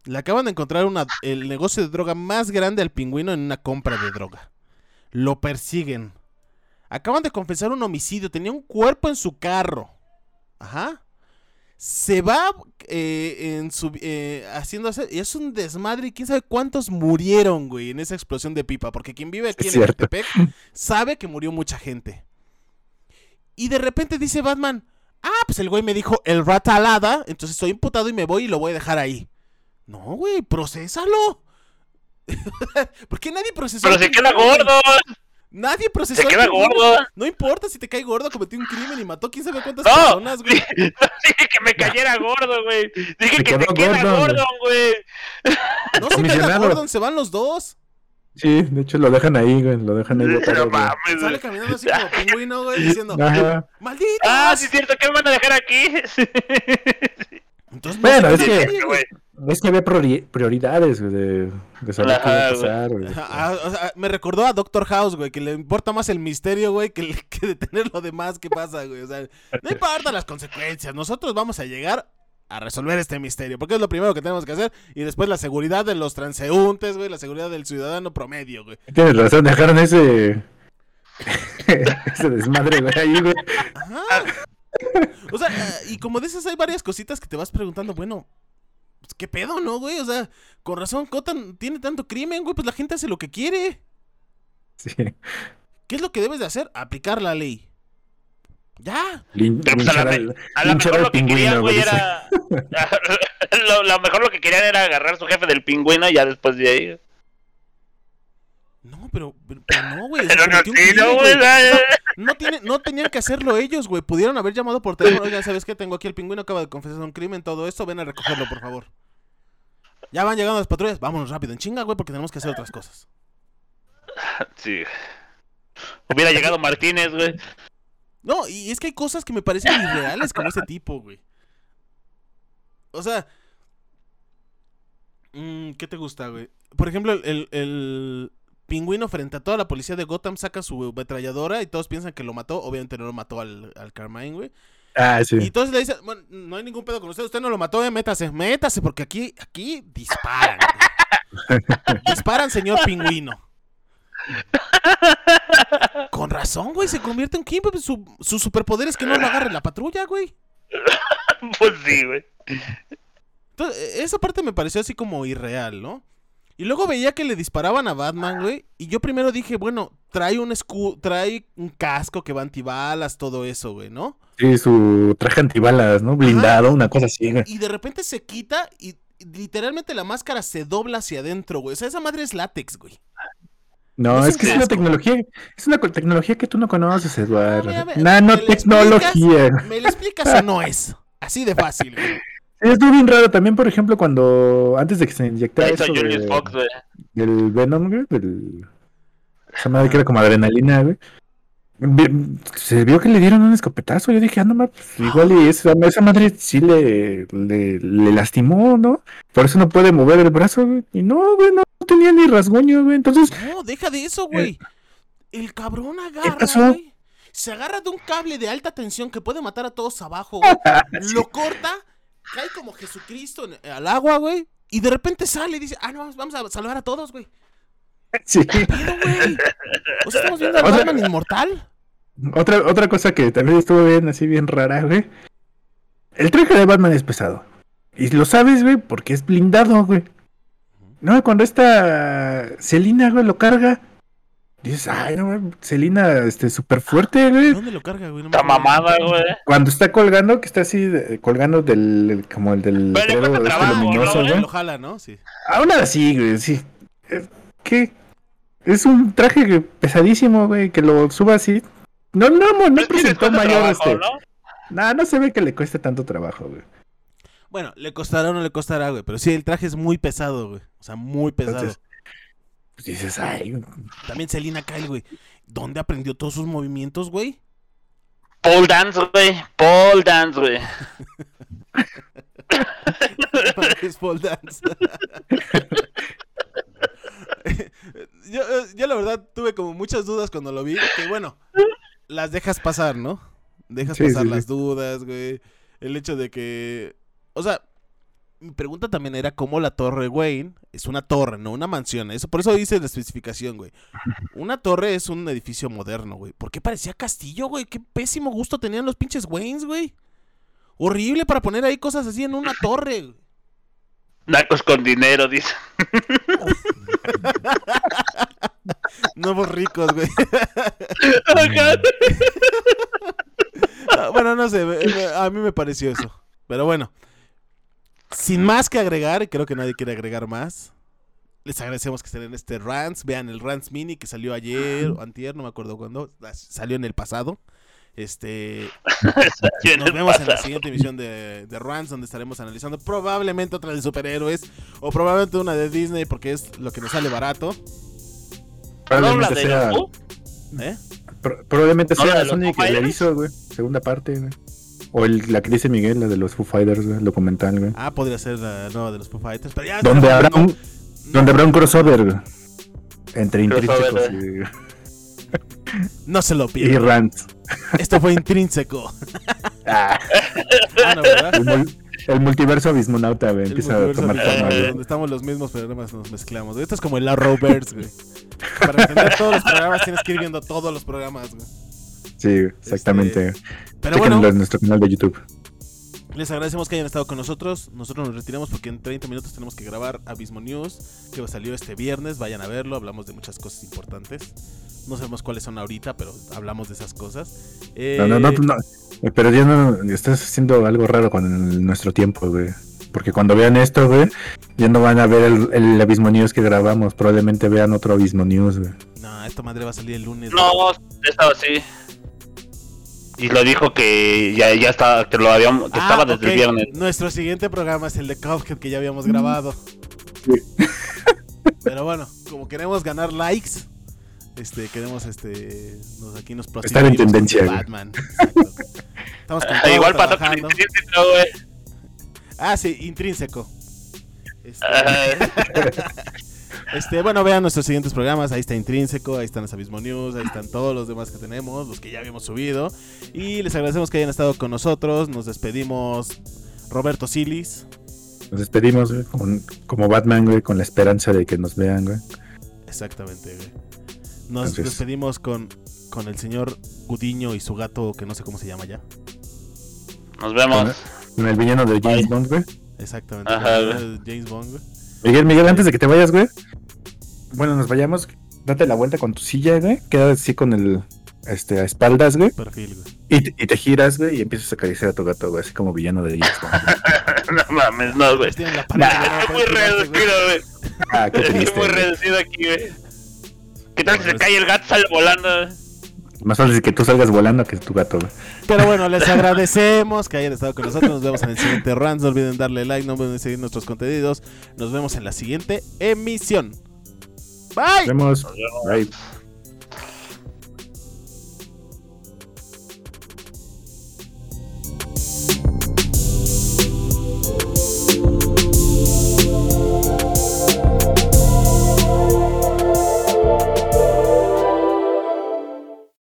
Le acaban de encontrar una, el negocio de droga más grande al pingüino en una compra de droga. Lo persiguen. Acaban de confesar un homicidio. Tenía un cuerpo en su carro. Ajá. Se va eh, en su, eh, haciendo es un desmadre y quién sabe cuántos murieron, güey, en esa explosión de pipa. Porque quien vive aquí en. Ecatepec sabe que murió mucha gente. Y de repente dice Batman, ah, pues el güey me dijo el rata alada, entonces estoy imputado y me voy y lo voy a dejar ahí. No, güey, procésalo. ¿Por qué nadie procesó? Pero se queda gordo. Nadie procesó. Se queda gordo. No importa si te cae gordo, cometió un crimen y mató quién sabe cuántas No. personas, güey. Dije que me cayera gordo, güey. Dije Se que te queda gordo, gordo, güey. No se queda Comisionado. Gordon, se van los dos. Sí, de hecho lo dejan ahí, güey. Lo dejan ahí botado, mames, Sale caminando así como pingüino, güey, diciendo, Ajá. ¡malditos! Ah, sí es cierto, ¿qué me van a dejar aquí? Entonces, no Bueno, es que-. Es que había priori- prioridades, güey, de, de saber qué iba a pasar, güey. Ah, o sea, me recordó a Doctor House, güey, que le importa más el misterio, güey, que, que detener lo demás que pasa, güey. O sea, no importa las consecuencias, nosotros vamos a llegar a resolver este misterio, porque es lo primero que tenemos que hacer, y después la seguridad de los transeúntes, güey, la seguridad del ciudadano promedio, güey. Tienes razón, dejaron ese. ese desmadre, güey, ahí, güey. Ajá. O sea, y como dices, hay varias cositas que te vas preguntando, bueno, pues, ¿qué pedo, no, güey? O sea, con razón, Cotan tiene tanto crimen, güey, pues la gente hace lo que quiere. Sí. ¿Qué es lo que debes de hacer? Aplicar la ley. Ya. Lin- Pero pues a la, linchar a la mejor lo que querían, pingüino, güey, dice. era... lo, lo mejor lo que querían era agarrar a su jefe del pingüino y ya después de ahí... No, pero, pero, pero no, güey. Pero no, sí, crimen, no, güey. tiene, no tenían que hacerlo ellos, güey. Pudieron haber llamado por teléfono. Oigan, ¿sabes qué? Tengo aquí el pingüino, acaba de confesar un crimen, todo esto. Ven a recogerlo, por favor. Ya van llegando las patrullas. Vámonos rápido, en chinga, güey, porque tenemos que hacer otras cosas. Sí. Hubiera llegado Martínez, güey. No, y es que hay cosas que me parecen irreales como ese tipo, güey. O sea. mm, ¿Qué te gusta, güey? Por ejemplo, el, el- pingüino frente a toda la policía de Gotham saca su ametralladora y todos piensan que lo mató. Obviamente no lo mató al, al Carmine, güey. Ah, Y sí. entonces le dicen, bueno, no hay ningún pedo con usted, usted no lo mató, eh, métase, métase, porque aquí, aquí disparan. güey. disparan, señor pingüino. Razón, güey, se convierte en Kingpin. Su, su superpoder es que no lo agarre la patrulla, güey. Pues sí, güey. Entonces, e- esa parte me pareció así como irreal, ¿no? Y luego veía que le disparaban a Batman, güey. Y yo primero dije, bueno, trae un escudo, trae un casco que va antibalas, todo eso, güey, ¿no? Sí, su traje antibalas, ¿no? Blindado, una cosa así, güey. Y de repente se quita y y literalmente la máscara se dobla hacia adentro, güey. O sea, esa madre es látex, güey. No, Es que es una tecnología, es una tecnología que tú no conoces, Eduardo. A ver, a ver, ¿me Nanotecnología. ¿Me lo explicas o no es? Así de fácil, güey. Es muy bien raro también, por ejemplo, cuando antes de que se inyectara eso de- Fox, güey. del Venom, güey, del... Esa madre que era como adrenalina, güey. Se vio que le dieron un escopetazo. Yo dije, ah, no, pues, igual y esa, esa madre sí le, le, le lastimó, ¿no? Por eso no puede mover el brazo, güey. Y no, güey, no tenía ni rasguño, güey. Entonces, No, deja de eso, güey. El cabrón agarra, güey. Se agarra de un cable de alta tensión que puede matar a todos abajo, güey. Lo corta, cae como Jesucristo en- al agua, güey. Y de repente sale y dice, ah, no, vamos a salvar a todos, güey. sí. ¿Qué pedo, güey? O sea, estamos viendo al O sea- Batman inmortal. Otra, otra cosa que también estuvo bien, así bien rara, güey. El traje de Batman es pesado. Y lo sabes, güey, porque es blindado, güey. No, cuando esta Celina, güey, lo carga. Dices, ay, no, güey, Celina, este, súper fuerte, güey. ¿Dónde lo carga, güey? No Está mamada, güey. Cuando está colgando, que está así, de- colgando del, el- como el del Pero este trabajo, luminoso, ¿no, güey. Lo jala, ¿no? Sí. Aún así, güey, sí. Eh, ¿Qué? Es un traje pesadísimo, güey, que lo suba así. No, no, no, no presentó mayor este. ¿no? no se ve que le cueste tanto trabajo, güey. Bueno, le costará o no le costará, güey. Pero sí, el traje es muy pesado, güey. O sea, muy pesado. pues dices, ay. También Selina Kyle, güey. ¿Dónde aprendió todos sus movimientos, güey? Paul Dance, güey. Paul Dance, güey. es Paul Dance. yo, yo, la verdad tuve como muchas dudas cuando lo vi. Que bueno, las dejas pasar, ¿no? Dejas pasar las dudas, güey. El hecho de que. O sea, mi pregunta también era cómo la torre Wayne es una torre, no una mansión. Eso, por eso dice la especificación, güey. Una torre es un edificio moderno, güey. ¿Por qué parecía castillo, güey? Qué pésimo gusto tenían los pinches Waynes, güey. Horrible para poner ahí cosas así en una torre. Nacos con dinero, dice. Nuevos ricos, güey. bueno, no sé, a mí me pareció eso. Pero bueno, sin más que agregar, creo que nadie quiere agregar más. Les agradecemos que estén en este Rants. Vean el Rants Mini que salió ayer o antier, no me acuerdo cuándo. Salió en el pasado. Este nos vemos en la siguiente emisión de, de Rants, donde estaremos analizando probablemente otra de superhéroes o probablemente una de Disney porque es lo que nos sale barato. Probablemente sea. ¿Eh? probablemente sea Sonic que le hizo, güey. Segunda parte, güey. O el, la que dice Miguel, la de los Foo Fighters, güey, el documental, güey. Ah, podría ser la nueva de los Foo Fighters. Pero ya donde, habrá un, donde habrá un crossover entre intrínsecos y... No se lo pierdan. Y Rant. Esto fue intrínseco. ah. ah no, ¿verdad? El, multiverso abismonauta, güey. Empieza a tomar forma, Donde estamos los mismos, pero nada más nos mezclamos. Esto es como el Arrowverse, güey. Para entender todos los programas tienes que ir viendo todos los programas, güey. Sí, exactamente. Este, pero bueno, en nuestro canal de YouTube. Les agradecemos que hayan estado con nosotros. Nosotros nos retiramos porque en 30 minutos tenemos que grabar Abismo News, que salió este viernes. Vayan a verlo, hablamos de muchas cosas importantes. No sabemos cuáles son ahorita, pero hablamos de esas cosas. No, no, no, eh, no, Pero ya no estás haciendo algo raro con nuestro tiempo, güey. Porque cuando vean esto, güey, ya no van a ver el, Abismo News que grabamos. Probablemente vean otro Abismo News, güey. No, esta madre va a salir el lunes. No, estaba así. Y lo dijo que ya, ya estaba, que lo habíamos, que ah, estaba desde el viernes. Nuestro siguiente programa es el de Cuphead que ya habíamos grabado. Sí. Pero bueno, como queremos ganar likes, este, queremos este, nos, aquí nos Estar en tendencia. Batman. Estamos con Igual para intrínseco, güey. Ah, sí, intrínseco. Este... Este, bueno, vean nuestros siguientes programas. Ahí está Intrínseco, ahí están los Abismo News, ahí están todos los demás que tenemos, los que ya habíamos subido. Y les agradecemos que hayan estado con nosotros. Nos despedimos, Roberto Silis. Nos despedimos, como Batman, güey, con la esperanza de que nos vean, güey. Exactamente, güey. Nos despedimos con, con el señor Gudiño y su gato, que no sé cómo se llama ya. Nos vemos. Con el villano de James Bond, güey. Exactamente. James Bond, güey. Miguel, Miguel, antes de que te vayas, güey. Bueno, nos vayamos. Date la vuelta con tu silla, güey. Queda así con el. Este, a espaldas, güey. Güey. Y, y, te giras, güey, y empiezas a acariciar a tu gato, güey, así como villano de James no mames, no, güey. Nah, muy reducido, güey. Ah, qué triste. muy reducido aquí, güey. ¿Qué tal si se cae el gato, sale volando? Más fácil que tú salgas volando que tu gato. Pero bueno, les agradecemos que hayan estado con nosotros. Nos vemos en el siguiente run. No olviden darle like, no olviden seguir nuestros contenidos. Nos vemos en la siguiente emisión. Bye. Nos vemos. Bye.